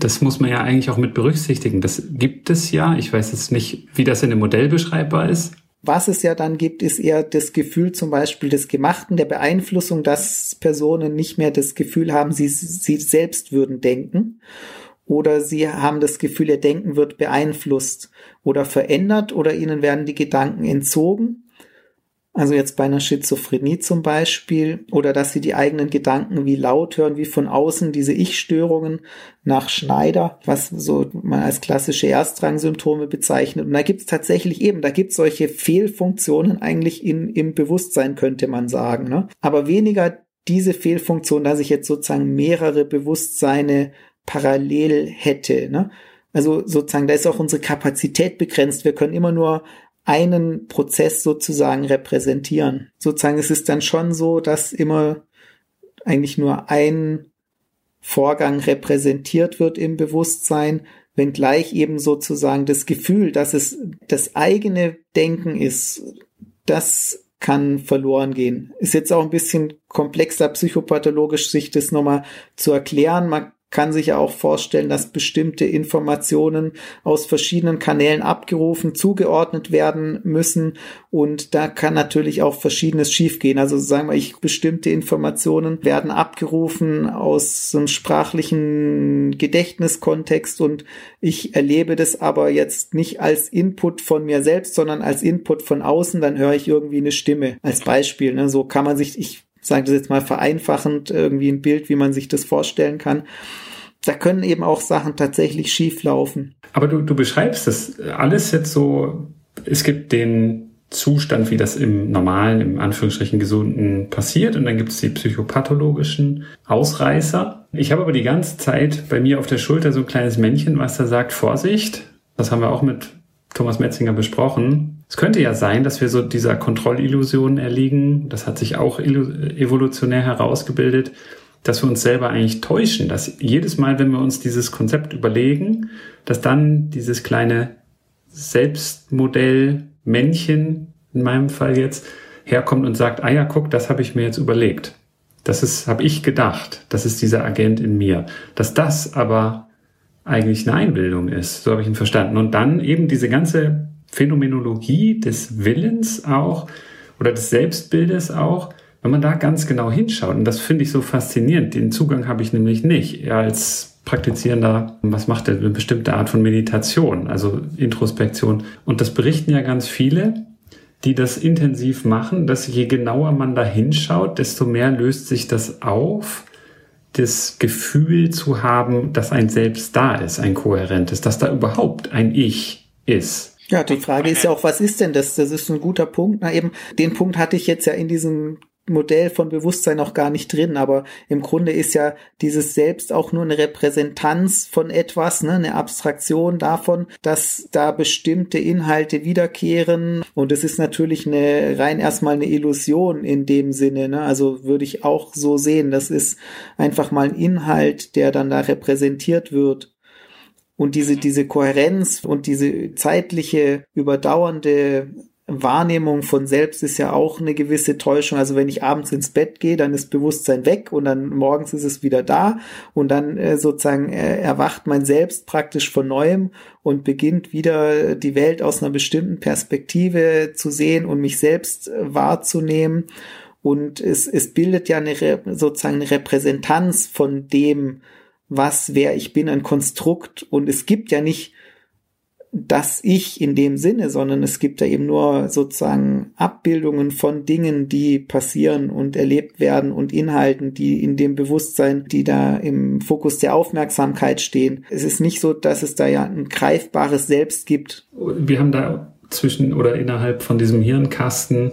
das muss man ja eigentlich auch mit berücksichtigen. Das gibt es ja. Ich weiß jetzt nicht, wie das in dem Modell beschreibbar ist. Was es ja dann gibt, ist eher das Gefühl zum Beispiel des Gemachten, der Beeinflussung, dass Personen nicht mehr das Gefühl haben, sie, sie selbst würden denken. oder sie haben das Gefühl, ihr Denken wird beeinflusst oder verändert oder ihnen werden die Gedanken entzogen also jetzt bei einer Schizophrenie zum Beispiel, oder dass sie die eigenen Gedanken wie laut hören, wie von außen diese Ich-Störungen nach Schneider, was so man als klassische Erstrangsymptome bezeichnet. Und da gibt es tatsächlich eben, da gibt es solche Fehlfunktionen eigentlich in, im Bewusstsein, könnte man sagen. Ne? Aber weniger diese Fehlfunktion, dass ich jetzt sozusagen mehrere Bewusstseine parallel hätte. Ne? Also sozusagen, da ist auch unsere Kapazität begrenzt. Wir können immer nur einen Prozess sozusagen repräsentieren. Sozusagen es ist dann schon so, dass immer eigentlich nur ein Vorgang repräsentiert wird im Bewusstsein, wenngleich eben sozusagen das Gefühl, dass es das eigene Denken ist, das kann verloren gehen. Ist jetzt auch ein bisschen komplexer psychopathologisch, sich das nochmal zu erklären. Man kann sich ja auch vorstellen, dass bestimmte Informationen aus verschiedenen Kanälen abgerufen, zugeordnet werden müssen und da kann natürlich auch Verschiedenes schiefgehen. Also sagen wir, ich bestimmte Informationen werden abgerufen aus einem sprachlichen Gedächtniskontext und ich erlebe das aber jetzt nicht als Input von mir selbst, sondern als Input von außen, dann höre ich irgendwie eine Stimme als Beispiel. Ne? So kann man sich, ich sage das jetzt mal vereinfachend, irgendwie ein Bild, wie man sich das vorstellen kann. Da können eben auch Sachen tatsächlich schief laufen. Aber du, du beschreibst das alles jetzt so, es gibt den Zustand, wie das im normalen, im Anführungsstrichen gesunden passiert. Und dann gibt es die psychopathologischen Ausreißer. Ich habe aber die ganze Zeit bei mir auf der Schulter so ein kleines Männchen, was da sagt, Vorsicht. Das haben wir auch mit Thomas Metzinger besprochen. Es könnte ja sein, dass wir so dieser Kontrollillusion erliegen. Das hat sich auch evolutionär herausgebildet, dass wir uns selber eigentlich täuschen, dass jedes Mal, wenn wir uns dieses Konzept überlegen, dass dann dieses kleine Selbstmodell Männchen, in meinem Fall jetzt, herkommt und sagt, ah ja, guck, das habe ich mir jetzt überlegt. Das ist, habe ich gedacht. Das ist dieser Agent in mir. Dass das aber eigentlich eine Einbildung ist. So habe ich ihn verstanden. Und dann eben diese ganze Phänomenologie des Willens auch oder des Selbstbildes auch, wenn man da ganz genau hinschaut, und das finde ich so faszinierend, den Zugang habe ich nämlich nicht. Als Praktizierender, was macht er? Eine bestimmte Art von Meditation, also Introspektion. Und das berichten ja ganz viele, die das intensiv machen, dass je genauer man da hinschaut, desto mehr löst sich das auf, das Gefühl zu haben, dass ein Selbst da ist, ein kohärentes, dass da überhaupt ein Ich ist. Ja, die Frage ist ja auch, was ist denn das? Das ist ein guter Punkt. Na eben, den Punkt hatte ich jetzt ja in diesem Modell von Bewusstsein noch gar nicht drin, aber im Grunde ist ja dieses Selbst auch nur eine Repräsentanz von etwas, ne, eine Abstraktion davon, dass da bestimmte Inhalte wiederkehren und es ist natürlich eine rein erstmal eine Illusion in dem Sinne, ne, also würde ich auch so sehen, das ist einfach mal ein Inhalt, der dann da repräsentiert wird und diese, diese Kohärenz und diese zeitliche, überdauernde Wahrnehmung von selbst ist ja auch eine gewisse Täuschung. Also wenn ich abends ins Bett gehe, dann ist Bewusstsein weg und dann morgens ist es wieder da und dann äh, sozusagen äh, erwacht mein Selbst praktisch von neuem und beginnt wieder die Welt aus einer bestimmten Perspektive zu sehen und mich selbst äh, wahrzunehmen. Und es, es bildet ja eine sozusagen eine Repräsentanz von dem, was, wer ich bin, ein Konstrukt. Und es gibt ja nicht das Ich in dem Sinne, sondern es gibt ja eben nur sozusagen Abbildungen von Dingen, die passieren und erlebt werden und Inhalten, die in dem Bewusstsein, die da im Fokus der Aufmerksamkeit stehen. Es ist nicht so, dass es da ja ein greifbares Selbst gibt. Wir haben da zwischen oder innerhalb von diesem Hirnkasten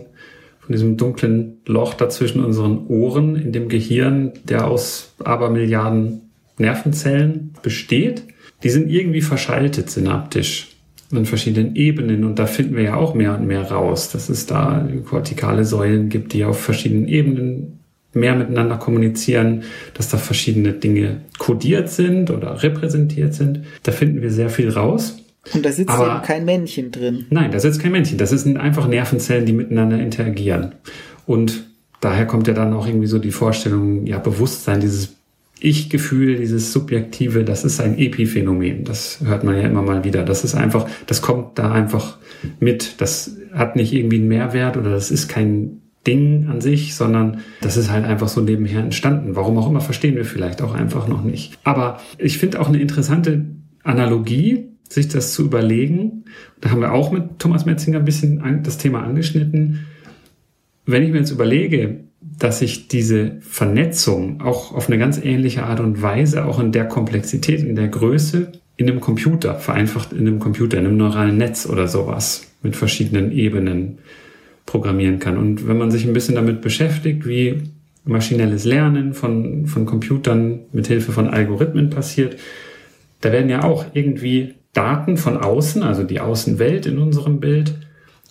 von diesem dunklen Loch dazwischen unseren Ohren in dem Gehirn, der aus Abermilliarden Nervenzellen besteht, die sind irgendwie verschaltet synaptisch in verschiedenen Ebenen und da finden wir ja auch mehr und mehr raus, dass es da kortikale Säulen gibt, die auf verschiedenen Ebenen mehr miteinander kommunizieren, dass da verschiedene Dinge kodiert sind oder repräsentiert sind. Da finden wir sehr viel raus. Und da sitzt Aber, eben kein Männchen drin. Nein, da sitzt kein Männchen. Das sind einfach Nervenzellen, die miteinander interagieren. Und daher kommt ja dann auch irgendwie so die Vorstellung, ja, Bewusstsein, dieses ich-Gefühl, dieses Subjektive, das ist ein Epiphänomen. Das hört man ja immer mal wieder. Das ist einfach, das kommt da einfach mit. Das hat nicht irgendwie einen Mehrwert oder das ist kein Ding an sich, sondern das ist halt einfach so nebenher entstanden. Warum auch immer, verstehen wir vielleicht auch einfach noch nicht. Aber ich finde auch eine interessante Analogie, sich das zu überlegen. Da haben wir auch mit Thomas Metzinger ein bisschen das Thema angeschnitten. Wenn ich mir jetzt überlege, dass ich diese Vernetzung auch auf eine ganz ähnliche Art und Weise, auch in der Komplexität, in der Größe, in einem Computer, vereinfacht in einem Computer, in einem neuralen Netz oder sowas mit verschiedenen Ebenen programmieren kann. Und wenn man sich ein bisschen damit beschäftigt, wie maschinelles Lernen von, von Computern mit Hilfe von Algorithmen passiert, da werden ja auch irgendwie Daten von außen, also die Außenwelt in unserem Bild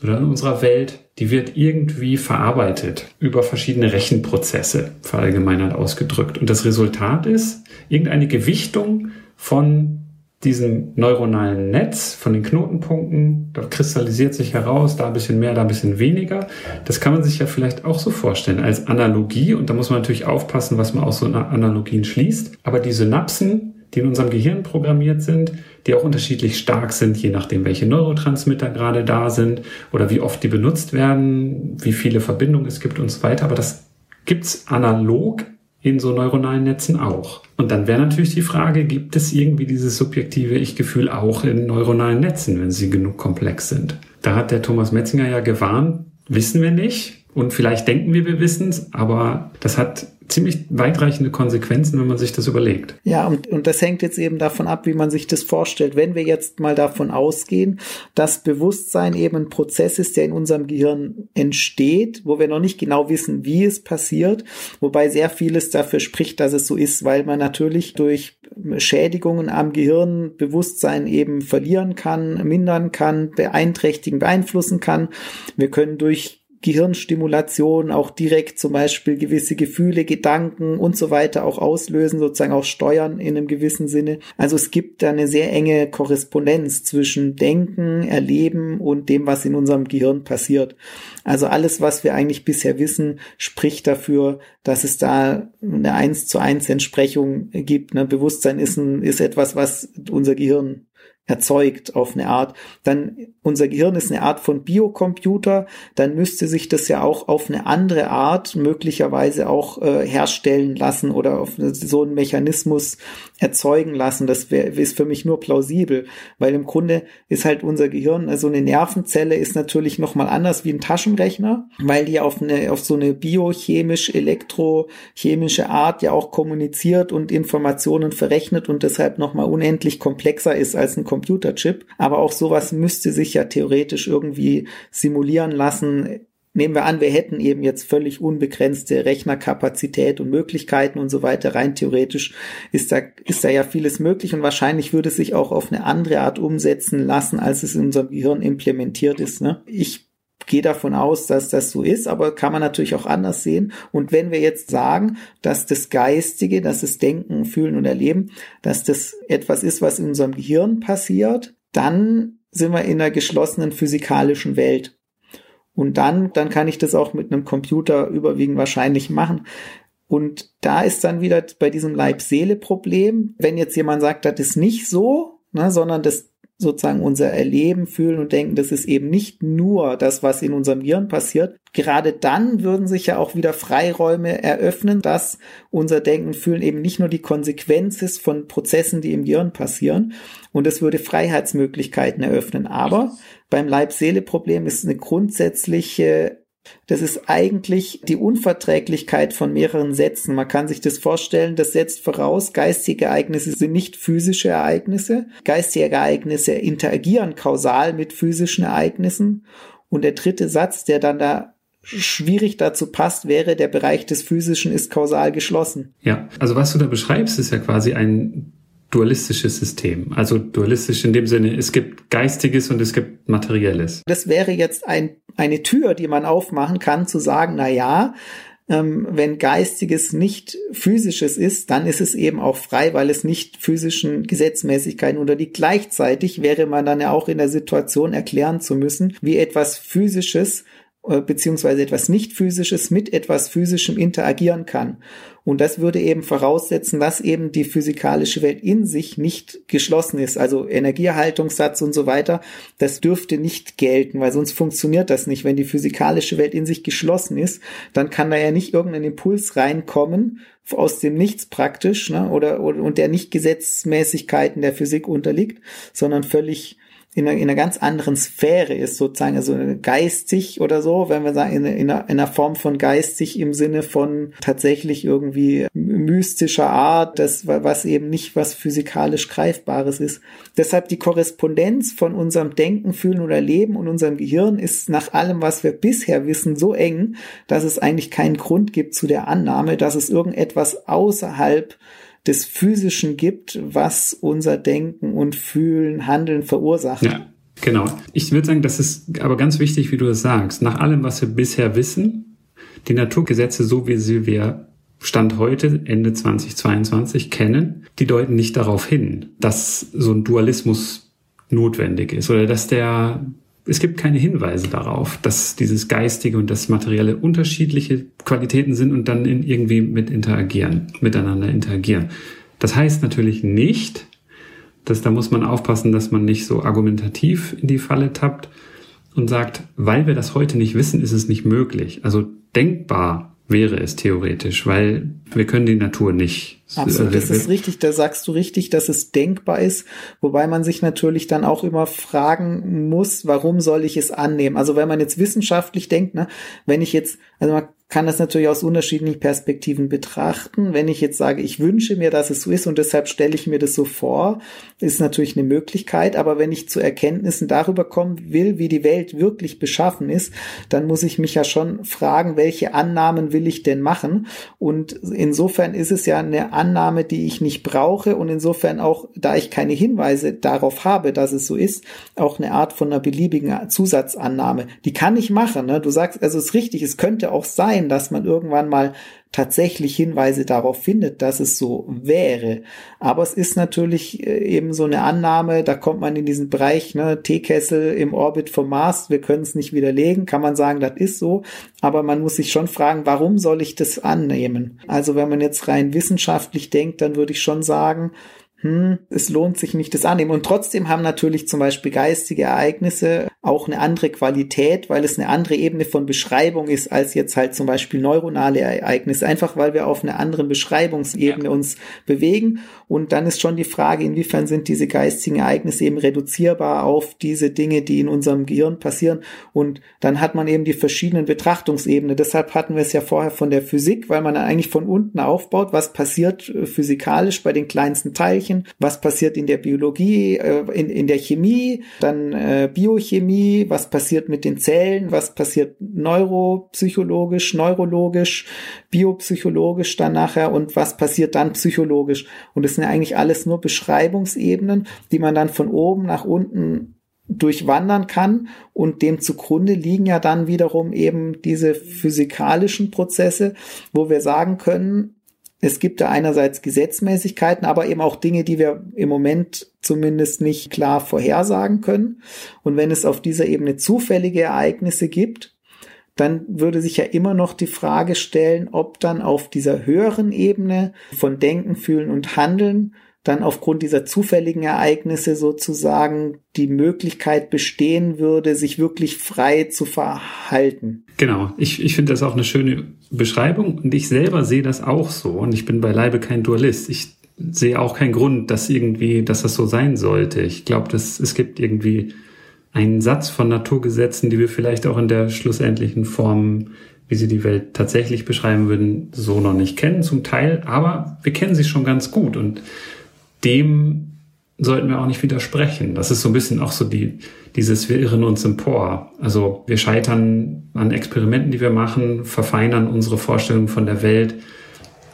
oder in unserer Welt, die wird irgendwie verarbeitet über verschiedene Rechenprozesse, verallgemeinert ausgedrückt. Und das Resultat ist irgendeine Gewichtung von diesem neuronalen Netz, von den Knotenpunkten, da kristallisiert sich heraus, da ein bisschen mehr, da ein bisschen weniger. Das kann man sich ja vielleicht auch so vorstellen als Analogie. Und da muss man natürlich aufpassen, was man aus so Analogien schließt. Aber die Synapsen, die in unserem Gehirn programmiert sind, die auch unterschiedlich stark sind, je nachdem, welche Neurotransmitter gerade da sind oder wie oft die benutzt werden, wie viele Verbindungen es gibt und so weiter. Aber das gibt's analog in so neuronalen Netzen auch. Und dann wäre natürlich die Frage, gibt es irgendwie dieses subjektive Ich-Gefühl auch in neuronalen Netzen, wenn sie genug komplex sind? Da hat der Thomas Metzinger ja gewarnt, wissen wir nicht. Und vielleicht denken wir, wir wissen es, aber das hat ziemlich weitreichende Konsequenzen, wenn man sich das überlegt. Ja, und, und das hängt jetzt eben davon ab, wie man sich das vorstellt. Wenn wir jetzt mal davon ausgehen, dass Bewusstsein eben ein Prozess ist, der in unserem Gehirn entsteht, wo wir noch nicht genau wissen, wie es passiert, wobei sehr vieles dafür spricht, dass es so ist, weil man natürlich durch Schädigungen am Gehirn Bewusstsein eben verlieren kann, mindern kann, beeinträchtigen, beeinflussen kann. Wir können durch Gehirnstimulation auch direkt zum Beispiel gewisse Gefühle, Gedanken und so weiter auch auslösen, sozusagen auch steuern in einem gewissen Sinne. Also es gibt da eine sehr enge Korrespondenz zwischen Denken, Erleben und dem, was in unserem Gehirn passiert. Also alles, was wir eigentlich bisher wissen, spricht dafür, dass es da eine eins zu eins Entsprechung gibt. Ne? Bewusstsein ist, ein, ist etwas, was unser Gehirn erzeugt auf eine Art, dann unser Gehirn ist eine Art von Biocomputer, dann müsste sich das ja auch auf eine andere Art möglicherweise auch äh, herstellen lassen oder auf so einen Mechanismus erzeugen lassen. Das wär, ist für mich nur plausibel, weil im Grunde ist halt unser Gehirn, also eine Nervenzelle ist natürlich nochmal anders wie ein Taschenrechner, weil die auf eine, auf so eine biochemisch, elektrochemische Art ja auch kommuniziert und Informationen verrechnet und deshalb nochmal unendlich komplexer ist als ein Computerchip. Aber auch sowas müsste sich ja theoretisch irgendwie simulieren lassen, Nehmen wir an, wir hätten eben jetzt völlig unbegrenzte Rechnerkapazität und Möglichkeiten und so weiter. Rein theoretisch ist da, ist da ja vieles möglich und wahrscheinlich würde es sich auch auf eine andere Art umsetzen lassen, als es in unserem Gehirn implementiert ist. Ne? Ich gehe davon aus, dass das so ist, aber kann man natürlich auch anders sehen. Und wenn wir jetzt sagen, dass das Geistige, dass das Denken, Fühlen und Erleben, dass das etwas ist, was in unserem Gehirn passiert, dann sind wir in einer geschlossenen physikalischen Welt. Und dann, dann kann ich das auch mit einem Computer überwiegend wahrscheinlich machen. Und da ist dann wieder bei diesem Leib-Seele-Problem, wenn jetzt jemand sagt, das ist nicht so, ne, sondern das sozusagen unser Erleben, Fühlen und Denken, das ist eben nicht nur das, was in unserem Gehirn passiert. Gerade dann würden sich ja auch wieder Freiräume eröffnen, dass unser Denken, Fühlen eben nicht nur die Konsequenz ist von Prozessen, die im Gehirn passieren. Und es würde Freiheitsmöglichkeiten eröffnen. Aber beim Leib-Seele-Problem ist eine grundsätzliche das ist eigentlich die Unverträglichkeit von mehreren Sätzen. Man kann sich das vorstellen, das setzt voraus, geistige Ereignisse sind nicht physische Ereignisse. Geistige Ereignisse interagieren kausal mit physischen Ereignissen. Und der dritte Satz, der dann da schwierig dazu passt, wäre, der Bereich des Physischen ist kausal geschlossen. Ja, also was du da beschreibst, ist ja quasi ein dualistisches System. Also dualistisch in dem Sinne, es gibt Geistiges und es gibt Materielles. Das wäre jetzt ein, eine Tür, die man aufmachen kann, zu sagen, na ja, ähm, wenn Geistiges nicht Physisches ist, dann ist es eben auch frei, weil es nicht physischen Gesetzmäßigkeiten unterliegt. Gleichzeitig wäre man dann ja auch in der Situation erklären zu müssen, wie etwas Physisches beziehungsweise etwas nicht physisches mit etwas physischem interagieren kann. Und das würde eben voraussetzen, dass eben die physikalische Welt in sich nicht geschlossen ist. Also Energieerhaltungssatz und so weiter, das dürfte nicht gelten, weil sonst funktioniert das nicht. Wenn die physikalische Welt in sich geschlossen ist, dann kann da ja nicht irgendein Impuls reinkommen aus dem Nichts praktisch, ne, oder, oder und der nicht Gesetzmäßigkeiten der Physik unterliegt, sondern völlig in einer, in einer ganz anderen Sphäre ist, sozusagen, also geistig oder so, wenn wir sagen, in, in, einer, in einer Form von geistig im Sinne von tatsächlich irgendwie mystischer Art, das, was eben nicht was physikalisch Greifbares ist. Deshalb die Korrespondenz von unserem Denken, Fühlen oder Leben und unserem Gehirn ist nach allem, was wir bisher wissen, so eng, dass es eigentlich keinen Grund gibt zu der Annahme, dass es irgendetwas außerhalb des Physischen gibt, was unser Denken und Fühlen, Handeln verursacht. Ja, genau. Ich würde sagen, das ist aber ganz wichtig, wie du es sagst. Nach allem, was wir bisher wissen, die Naturgesetze, so wie sie wir Stand heute, Ende 2022 kennen, die deuten nicht darauf hin, dass so ein Dualismus notwendig ist oder dass der es gibt keine Hinweise darauf, dass dieses Geistige und das Materielle unterschiedliche Qualitäten sind und dann in irgendwie mit interagieren, miteinander interagieren. Das heißt natürlich nicht, dass da muss man aufpassen, dass man nicht so argumentativ in die Falle tappt und sagt, weil wir das heute nicht wissen, ist es nicht möglich. Also denkbar wäre es theoretisch, weil wir können die Natur nicht. Absolut, das ist richtig, da sagst du richtig, dass es denkbar ist, wobei man sich natürlich dann auch immer fragen muss, warum soll ich es annehmen? Also wenn man jetzt wissenschaftlich denkt, ne, wenn ich jetzt, also man kann das natürlich aus unterschiedlichen Perspektiven betrachten. Wenn ich jetzt sage, ich wünsche mir, dass es so ist und deshalb stelle ich mir das so vor, ist natürlich eine Möglichkeit. Aber wenn ich zu Erkenntnissen darüber kommen will, wie die Welt wirklich beschaffen ist, dann muss ich mich ja schon fragen, welche Annahmen will ich denn machen? Und insofern ist es ja eine Annahme, die ich nicht brauche und insofern auch, da ich keine Hinweise darauf habe, dass es so ist, auch eine Art von einer beliebigen Zusatzannahme. Die kann ich machen. Ne? Du sagst, also es ist richtig, es könnte auch sein, sein, dass man irgendwann mal tatsächlich Hinweise darauf findet, dass es so wäre. Aber es ist natürlich äh, eben so eine Annahme, da kommt man in diesen Bereich, ne, Teekessel im Orbit vom Mars, wir können es nicht widerlegen, kann man sagen, das ist so. Aber man muss sich schon fragen, warum soll ich das annehmen? Also wenn man jetzt rein wissenschaftlich denkt, dann würde ich schon sagen, hm, es lohnt sich nicht, das annehmen. Und trotzdem haben natürlich zum Beispiel geistige Ereignisse auch eine andere Qualität, weil es eine andere Ebene von Beschreibung ist, als jetzt halt zum Beispiel neuronale Ereignisse. Einfach weil wir auf einer anderen Beschreibungsebene ja. uns bewegen. Und dann ist schon die Frage, inwiefern sind diese geistigen Ereignisse eben reduzierbar auf diese Dinge, die in unserem Gehirn passieren. Und dann hat man eben die verschiedenen Betrachtungsebenen. Deshalb hatten wir es ja vorher von der Physik, weil man eigentlich von unten aufbaut, was passiert äh, physikalisch bei den kleinsten Teilchen was passiert in der Biologie, äh, in, in der Chemie, dann äh, Biochemie, was passiert mit den Zellen, was passiert neuropsychologisch, neurologisch, biopsychologisch dann nachher und was passiert dann psychologisch. Und das sind ja eigentlich alles nur Beschreibungsebenen, die man dann von oben nach unten durchwandern kann und dem zugrunde liegen ja dann wiederum eben diese physikalischen Prozesse, wo wir sagen können, es gibt da einerseits Gesetzmäßigkeiten, aber eben auch Dinge, die wir im Moment zumindest nicht klar vorhersagen können. Und wenn es auf dieser Ebene zufällige Ereignisse gibt, dann würde sich ja immer noch die Frage stellen, ob dann auf dieser höheren Ebene von Denken, Fühlen und Handeln dann aufgrund dieser zufälligen Ereignisse sozusagen die Möglichkeit bestehen würde, sich wirklich frei zu verhalten. Genau, ich, ich finde das auch eine schöne Beschreibung und ich selber sehe das auch so und ich bin beileibe kein Dualist. Ich sehe auch keinen Grund, dass irgendwie, dass das so sein sollte. Ich glaube, es gibt irgendwie einen Satz von Naturgesetzen, die wir vielleicht auch in der schlussendlichen Form, wie sie die Welt tatsächlich beschreiben würden, so noch nicht kennen, zum Teil, aber wir kennen sie schon ganz gut und dem sollten wir auch nicht widersprechen. Das ist so ein bisschen auch so die, dieses, wir irren uns empor. Also wir scheitern an Experimenten, die wir machen, verfeinern unsere Vorstellung von der Welt,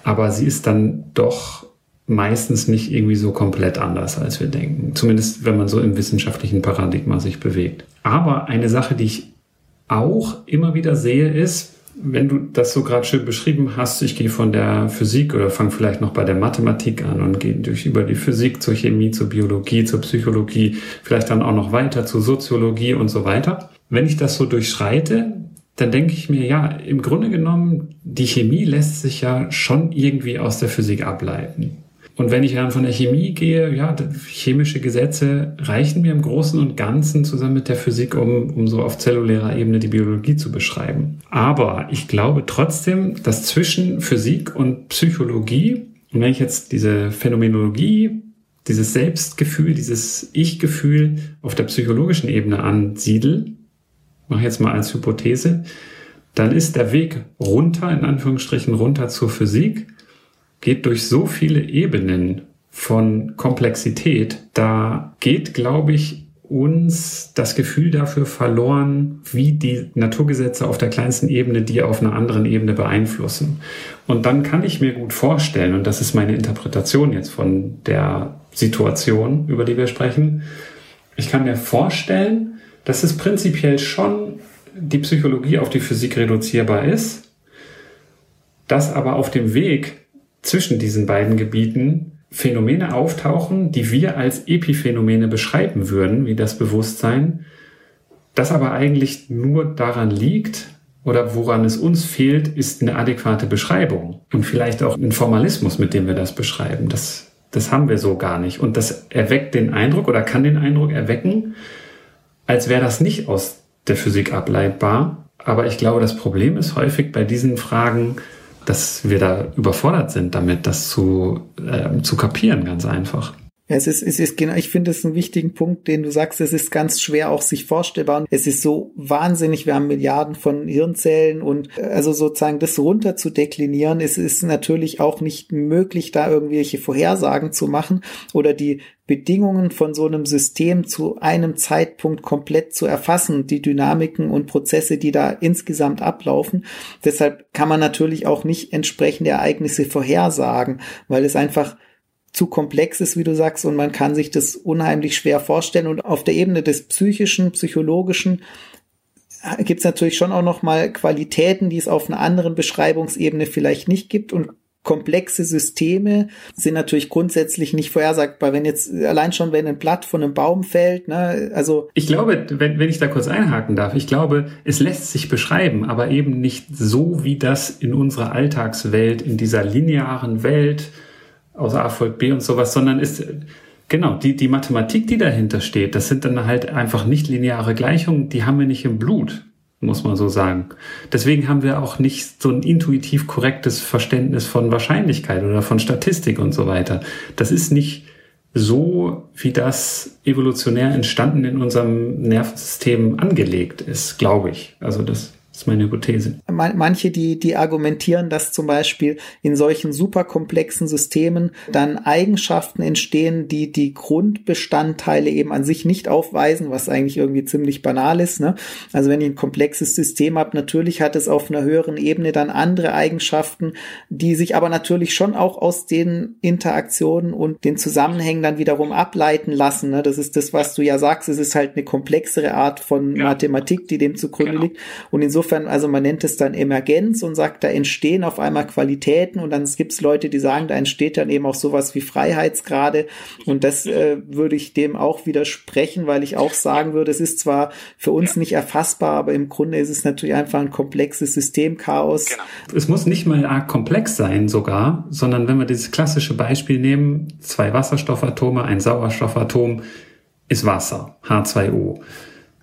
aber sie ist dann doch meistens nicht irgendwie so komplett anders, als wir denken. Zumindest wenn man so im wissenschaftlichen Paradigma sich bewegt. Aber eine Sache, die ich auch immer wieder sehe, ist, wenn du das so gerade schön beschrieben hast, ich gehe von der Physik oder fange vielleicht noch bei der Mathematik an und gehe durch über die Physik zur Chemie, zur Biologie, zur Psychologie, vielleicht dann auch noch weiter zur Soziologie und so weiter. Wenn ich das so durchschreite, dann denke ich mir, ja, im Grunde genommen, die Chemie lässt sich ja schon irgendwie aus der Physik ableiten. Und wenn ich dann von der Chemie gehe, ja, chemische Gesetze reichen mir im Großen und Ganzen zusammen mit der Physik, um, um so auf zellulärer Ebene die Biologie zu beschreiben. Aber ich glaube trotzdem, dass zwischen Physik und Psychologie, und wenn ich jetzt diese Phänomenologie, dieses Selbstgefühl, dieses Ich-Gefühl auf der psychologischen Ebene ansiedel, mache jetzt mal als Hypothese, dann ist der Weg runter, in Anführungsstrichen runter zur Physik, geht durch so viele Ebenen von Komplexität. Da geht, glaube ich, uns das Gefühl dafür verloren, wie die Naturgesetze auf der kleinsten Ebene die auf einer anderen Ebene beeinflussen. Und dann kann ich mir gut vorstellen, und das ist meine Interpretation jetzt von der Situation, über die wir sprechen, ich kann mir vorstellen, dass es prinzipiell schon die Psychologie auf die Physik reduzierbar ist, dass aber auf dem Weg zwischen diesen beiden Gebieten Phänomene auftauchen, die wir als Epiphänomene beschreiben würden, wie das Bewusstsein, das aber eigentlich nur daran liegt oder woran es uns fehlt, ist eine adäquate Beschreibung und vielleicht auch ein Formalismus, mit dem wir das beschreiben. Das, das haben wir so gar nicht. Und das erweckt den Eindruck oder kann den Eindruck erwecken, als wäre das nicht aus der Physik ableitbar. Aber ich glaube, das Problem ist häufig bei diesen Fragen, dass wir da überfordert sind damit, das zu, äh, zu kapieren, ganz einfach. Es ist, es ist genau, ich finde es einen wichtigen Punkt, den du sagst, es ist ganz schwer auch sich vorstellbar. Es ist so wahnsinnig, wir haben Milliarden von Hirnzellen und äh, also sozusagen das runter zu deklinieren, es ist natürlich auch nicht möglich, da irgendwelche Vorhersagen zu machen oder die Bedingungen von so einem System zu einem Zeitpunkt komplett zu erfassen, die Dynamiken und Prozesse, die da insgesamt ablaufen. Deshalb kann man natürlich auch nicht entsprechende Ereignisse vorhersagen, weil es einfach zu komplex ist, wie du sagst, und man kann sich das unheimlich schwer vorstellen. Und auf der Ebene des psychischen, psychologischen äh, gibt es natürlich schon auch noch mal Qualitäten, die es auf einer anderen Beschreibungsebene vielleicht nicht gibt und komplexe Systeme sind natürlich grundsätzlich nicht vorhersagbar. Wenn jetzt allein schon, wenn ein Blatt von einem Baum fällt, ne, also. Ich glaube, wenn, wenn ich da kurz einhaken darf, ich glaube, es lässt sich beschreiben, aber eben nicht so, wie das in unserer Alltagswelt, in dieser linearen Welt, aus A folgt B und sowas, sondern ist genau die, die Mathematik, die dahinter steht, das sind dann halt einfach nicht lineare Gleichungen, die haben wir nicht im Blut, muss man so sagen. Deswegen haben wir auch nicht so ein intuitiv korrektes Verständnis von Wahrscheinlichkeit oder von Statistik und so weiter. Das ist nicht so, wie das evolutionär entstanden in unserem Nervensystem angelegt ist, glaube ich. Also das das ist meine Hypothese. Manche, die, die argumentieren, dass zum Beispiel in solchen superkomplexen Systemen dann Eigenschaften entstehen, die die Grundbestandteile eben an sich nicht aufweisen, was eigentlich irgendwie ziemlich banal ist. Ne? Also wenn ich ein komplexes System habe, natürlich hat es auf einer höheren Ebene dann andere Eigenschaften, die sich aber natürlich schon auch aus den Interaktionen und den Zusammenhängen dann wiederum ableiten lassen. Ne? Das ist das, was du ja sagst. Es ist halt eine komplexere Art von ja. Mathematik, die dem zugrunde genau. liegt. Und insofern insofern, also man nennt es dann Emergenz und sagt, da entstehen auf einmal Qualitäten und dann gibt es Leute, die sagen, da entsteht dann eben auch sowas wie Freiheitsgrade und das äh, würde ich dem auch widersprechen, weil ich auch sagen würde, es ist zwar für uns nicht erfassbar, aber im Grunde ist es natürlich einfach ein komplexes Systemchaos. Genau. Es muss nicht mal arg komplex sein sogar, sondern wenn wir dieses klassische Beispiel nehmen, zwei Wasserstoffatome, ein Sauerstoffatom ist Wasser, H2O.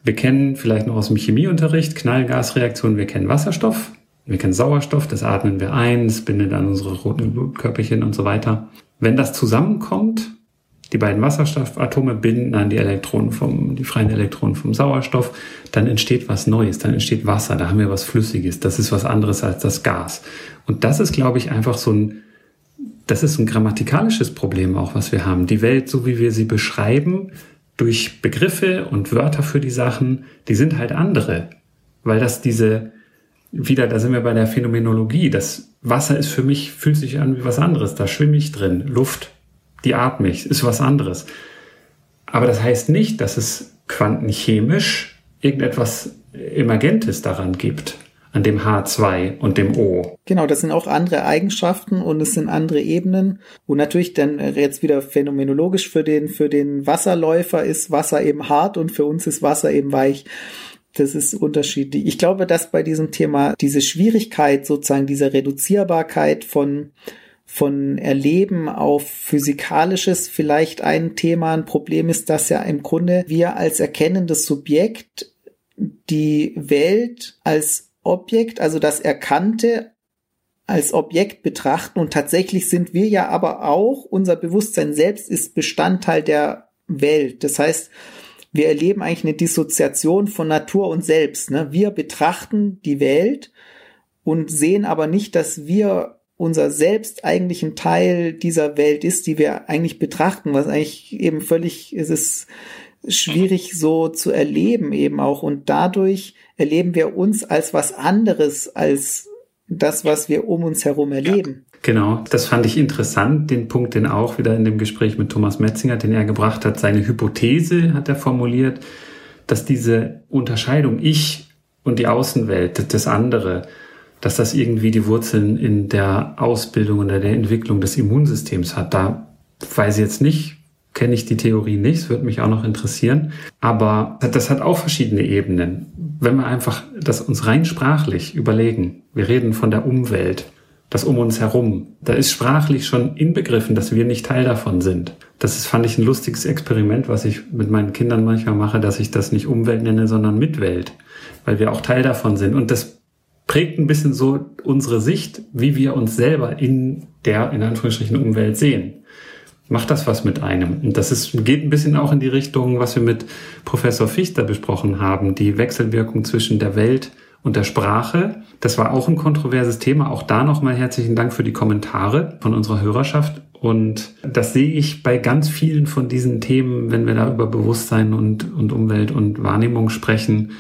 Wir kennen vielleicht noch aus dem Chemieunterricht Knallgasreaktionen, wir kennen Wasserstoff, wir kennen Sauerstoff, das atmen wir ein, das bindet an unsere roten Blutkörperchen und so weiter. Wenn das zusammenkommt, die beiden Wasserstoffatome binden an die Elektronen vom, die freien Elektronen vom Sauerstoff, dann entsteht was Neues, dann entsteht Wasser, da haben wir was Flüssiges, das ist was anderes als das Gas. Und das ist, glaube ich, einfach so ein, das ist ein grammatikalisches Problem auch, was wir haben. Die Welt, so wie wir sie beschreiben, durch Begriffe und Wörter für die Sachen, die sind halt andere. Weil das diese, wieder, da sind wir bei der Phänomenologie, das Wasser ist für mich, fühlt sich an wie was anderes, da schwimme ich drin, Luft, die atme ich, ist was anderes. Aber das heißt nicht, dass es quantenchemisch irgendetwas Emergentes daran gibt an dem H2 und dem O. Genau, das sind auch andere Eigenschaften und es sind andere Ebenen. Und natürlich dann jetzt wieder phänomenologisch für den, für den Wasserläufer ist Wasser eben hart und für uns ist Wasser eben weich. das ist unterschiedlich. Ich glaube, dass bei diesem Thema diese Schwierigkeit sozusagen dieser Reduzierbarkeit von von Erleben auf physikalisches vielleicht ein Thema, ein Problem ist, dass ja im Grunde wir als erkennendes Subjekt die Welt als Objekt, also das Erkannte als Objekt betrachten und tatsächlich sind wir ja aber auch, unser Bewusstsein selbst ist Bestandteil der Welt. Das heißt, wir erleben eigentlich eine Dissoziation von Natur und Selbst. Ne? Wir betrachten die Welt und sehen aber nicht, dass wir unser Selbst eigentlich ein Teil dieser Welt ist, die wir eigentlich betrachten, was eigentlich eben völlig, es ist schwierig so zu erleben eben auch und dadurch erleben wir uns als was anderes als das, was wir um uns herum erleben. Ja, genau, das fand ich interessant, den Punkt, den auch wieder in dem Gespräch mit Thomas Metzinger, den er gebracht hat, seine Hypothese hat er formuliert, dass diese Unterscheidung Ich und die Außenwelt, das andere, dass das irgendwie die Wurzeln in der Ausbildung oder der Entwicklung des Immunsystems hat. Da weiß ich jetzt nicht, kenne ich die Theorie nicht, es würde mich auch noch interessieren. Aber das hat auch verschiedene Ebenen. Wenn wir einfach das uns rein sprachlich überlegen, wir reden von der Umwelt, das um uns herum, da ist sprachlich schon inbegriffen, dass wir nicht Teil davon sind. Das ist, fand ich, ein lustiges Experiment, was ich mit meinen Kindern manchmal mache, dass ich das nicht Umwelt nenne, sondern Mitwelt, weil wir auch Teil davon sind. Und das prägt ein bisschen so unsere Sicht, wie wir uns selber in der, in Anführungsstrichen, Umwelt sehen. Macht das was mit einem? Und das ist, geht ein bisschen auch in die Richtung, was wir mit Professor Fichter besprochen haben, die Wechselwirkung zwischen der Welt und der Sprache. Das war auch ein kontroverses Thema. Auch da nochmal herzlichen Dank für die Kommentare von unserer Hörerschaft. Und das sehe ich bei ganz vielen von diesen Themen, wenn wir da über Bewusstsein und, und Umwelt und Wahrnehmung sprechen.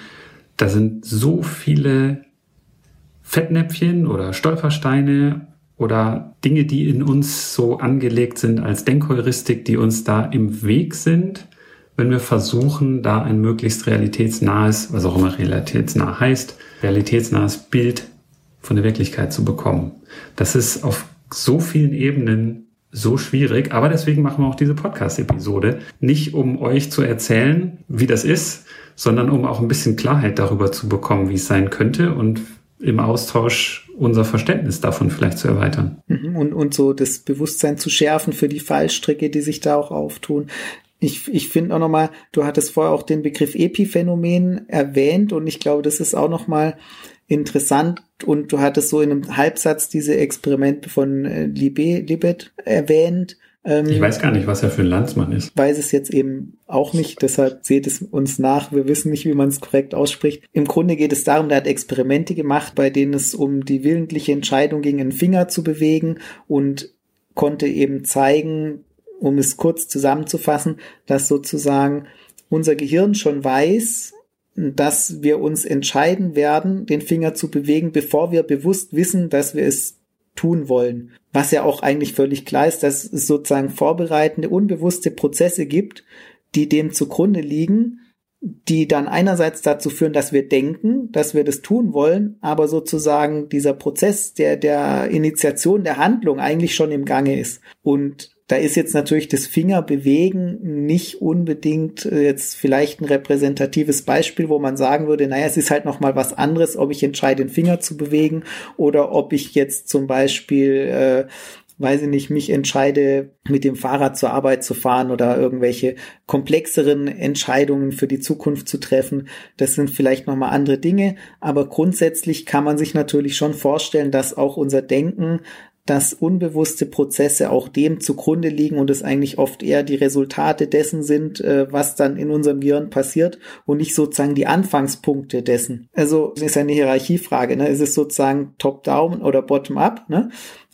Da sind so viele Fettnäpfchen oder Stolpersteine oder Dinge, die in uns so angelegt sind als Denkheuristik, die uns da im Weg sind, wenn wir versuchen, da ein möglichst realitätsnahes, was auch immer realitätsnah heißt, realitätsnahes Bild von der Wirklichkeit zu bekommen. Das ist auf so vielen Ebenen so schwierig, aber deswegen machen wir auch diese Podcast-Episode. Nicht um euch zu erzählen, wie das ist, sondern um auch ein bisschen Klarheit darüber zu bekommen, wie es sein könnte und im Austausch unser Verständnis davon vielleicht zu erweitern. Mhm, und, und so das Bewusstsein zu schärfen für die Fallstricke, die sich da auch auftun. Ich, ich finde auch nochmal, du hattest vorher auch den Begriff Epiphänomen erwähnt und ich glaube, das ist auch nochmal interessant und du hattest so in einem Halbsatz diese Experimente von äh, Libet erwähnt ähm, ich weiß gar nicht, was er für ein Landsmann ist. Weiß es jetzt eben auch nicht, deshalb seht es uns nach. Wir wissen nicht, wie man es korrekt ausspricht. Im Grunde geht es darum, der hat Experimente gemacht, bei denen es um die willentliche Entscheidung ging, einen Finger zu bewegen und konnte eben zeigen, um es kurz zusammenzufassen, dass sozusagen unser Gehirn schon weiß, dass wir uns entscheiden werden, den Finger zu bewegen, bevor wir bewusst wissen, dass wir es tun wollen. Was ja auch eigentlich völlig klar ist, dass es sozusagen vorbereitende, unbewusste Prozesse gibt, die dem zugrunde liegen, die dann einerseits dazu führen, dass wir denken, dass wir das tun wollen, aber sozusagen dieser Prozess der, der Initiation der Handlung eigentlich schon im Gange ist. Und da ist jetzt natürlich das Fingerbewegen nicht unbedingt äh, jetzt vielleicht ein repräsentatives Beispiel, wo man sagen würde, naja, es ist halt noch mal was anderes, ob ich entscheide, den Finger zu bewegen oder ob ich jetzt zum Beispiel äh, weiß ich nicht, mich entscheide, mit dem Fahrrad zur Arbeit zu fahren oder irgendwelche komplexeren Entscheidungen für die Zukunft zu treffen. Das sind vielleicht nochmal andere Dinge, aber grundsätzlich kann man sich natürlich schon vorstellen, dass auch unser Denken dass unbewusste Prozesse auch dem zugrunde liegen und es eigentlich oft eher die Resultate dessen sind, äh, was dann in unserem Gehirn passiert und nicht sozusagen die Anfangspunkte dessen. Also das ist eine Hierarchiefrage, ne? Ist es sozusagen top-down oder bottom-up, ne?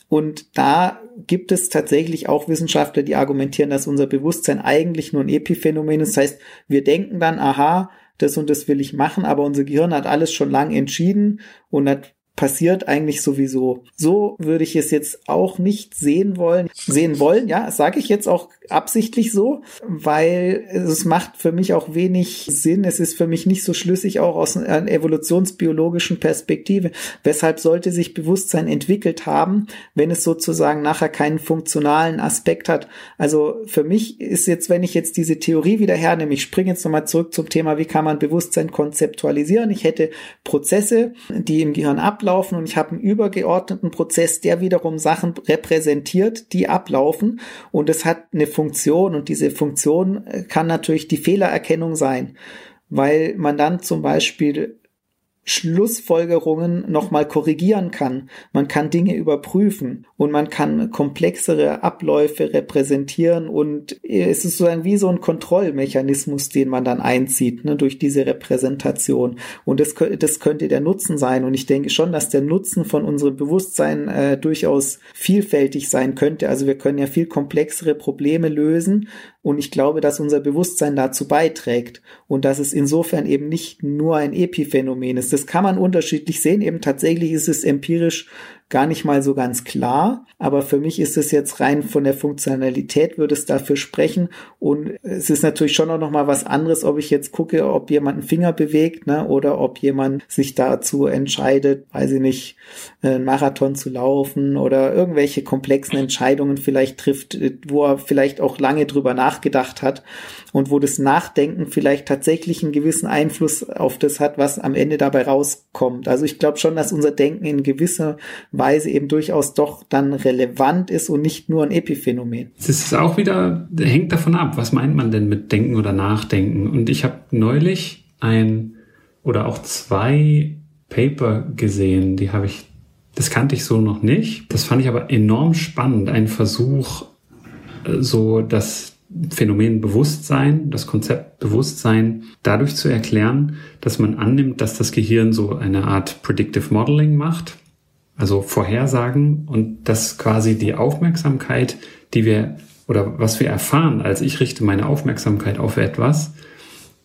Und da gibt es tatsächlich auch Wissenschaftler, die argumentieren, dass unser Bewusstsein eigentlich nur ein Epiphänomen ist. Das heißt, wir denken dann, aha, das und das will ich machen, aber unser Gehirn hat alles schon lang entschieden und hat passiert eigentlich sowieso. So würde ich es jetzt auch nicht sehen wollen. Sehen wollen, ja, sage ich jetzt auch absichtlich so, weil es macht für mich auch wenig Sinn. Es ist für mich nicht so schlüssig auch aus einer evolutionsbiologischen Perspektive. Weshalb sollte sich Bewusstsein entwickelt haben, wenn es sozusagen nachher keinen funktionalen Aspekt hat? Also für mich ist jetzt, wenn ich jetzt diese Theorie wieder hernehme, ich springe jetzt nochmal zurück zum Thema, wie kann man Bewusstsein konzeptualisieren? Ich hätte Prozesse, die im Gehirn ablaufen und ich habe einen übergeordneten Prozess, der wiederum Sachen repräsentiert, die ablaufen. Und es hat eine Funktion und diese Funktion äh, kann natürlich die Fehlererkennung sein, weil man dann zum Beispiel Schlussfolgerungen nochmal korrigieren kann. Man kann Dinge überprüfen und man kann komplexere Abläufe repräsentieren und es ist sozusagen wie so ein Kontrollmechanismus, den man dann einzieht ne, durch diese Repräsentation. Und das, das könnte der Nutzen sein. Und ich denke schon, dass der Nutzen von unserem Bewusstsein äh, durchaus vielfältig sein könnte. Also wir können ja viel komplexere Probleme lösen und ich glaube, dass unser Bewusstsein dazu beiträgt und dass es insofern eben nicht nur ein Epiphänomen ist. Das kann man unterschiedlich sehen. Eben tatsächlich ist es empirisch gar nicht mal so ganz klar. Aber für mich ist es jetzt rein von der Funktionalität würde es dafür sprechen. Und es ist natürlich schon auch noch mal was anderes, ob ich jetzt gucke, ob jemand einen Finger bewegt, ne, oder ob jemand sich dazu entscheidet, weiß ich nicht, einen Marathon zu laufen oder irgendwelche komplexen Entscheidungen vielleicht trifft, wo er vielleicht auch lange drüber nachgedacht hat und wo das Nachdenken vielleicht tatsächlich einen gewissen Einfluss auf das hat, was am Ende dabei rauskommt. Also ich glaube schon, dass unser Denken in gewisser Weise eben durchaus doch dann relevant ist und nicht nur ein Epiphänomen. Es ist auch wieder, hängt davon ab, was meint man denn mit Denken oder Nachdenken? Und ich habe neulich ein oder auch zwei Paper gesehen, die habe ich, das kannte ich so noch nicht. Das fand ich aber enorm spannend. Ein Versuch, äh, so das Phänomen Bewusstsein, das Konzept Bewusstsein dadurch zu erklären, dass man annimmt, dass das Gehirn so eine Art Predictive Modeling macht, also Vorhersagen und dass quasi die Aufmerksamkeit, die wir oder was wir erfahren, als ich richte meine Aufmerksamkeit auf etwas,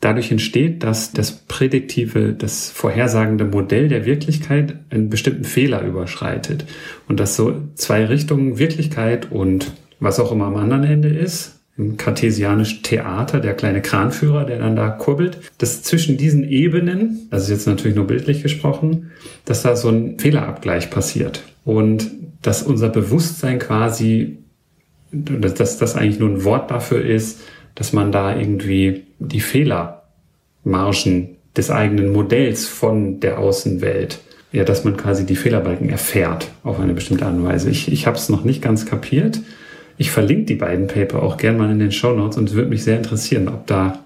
dadurch entsteht, dass das prädiktive, das vorhersagende Modell der Wirklichkeit einen bestimmten Fehler überschreitet. Und dass so zwei Richtungen Wirklichkeit und was auch immer am anderen Ende ist, im kartesianischen Theater, der kleine Kranführer, der dann da kurbelt, dass zwischen diesen Ebenen, das ist jetzt natürlich nur bildlich gesprochen, dass da so ein Fehlerabgleich passiert und dass unser Bewusstsein quasi, dass das eigentlich nur ein Wort dafür ist, dass man da irgendwie die Fehlermargen des eigenen Modells von der Außenwelt, ja, dass man quasi die Fehlerbalken erfährt auf eine bestimmte Art und Weise. Ich, ich habe es noch nicht ganz kapiert. Ich verlinke die beiden Paper auch gern mal in den Show Notes und es würde mich sehr interessieren, ob da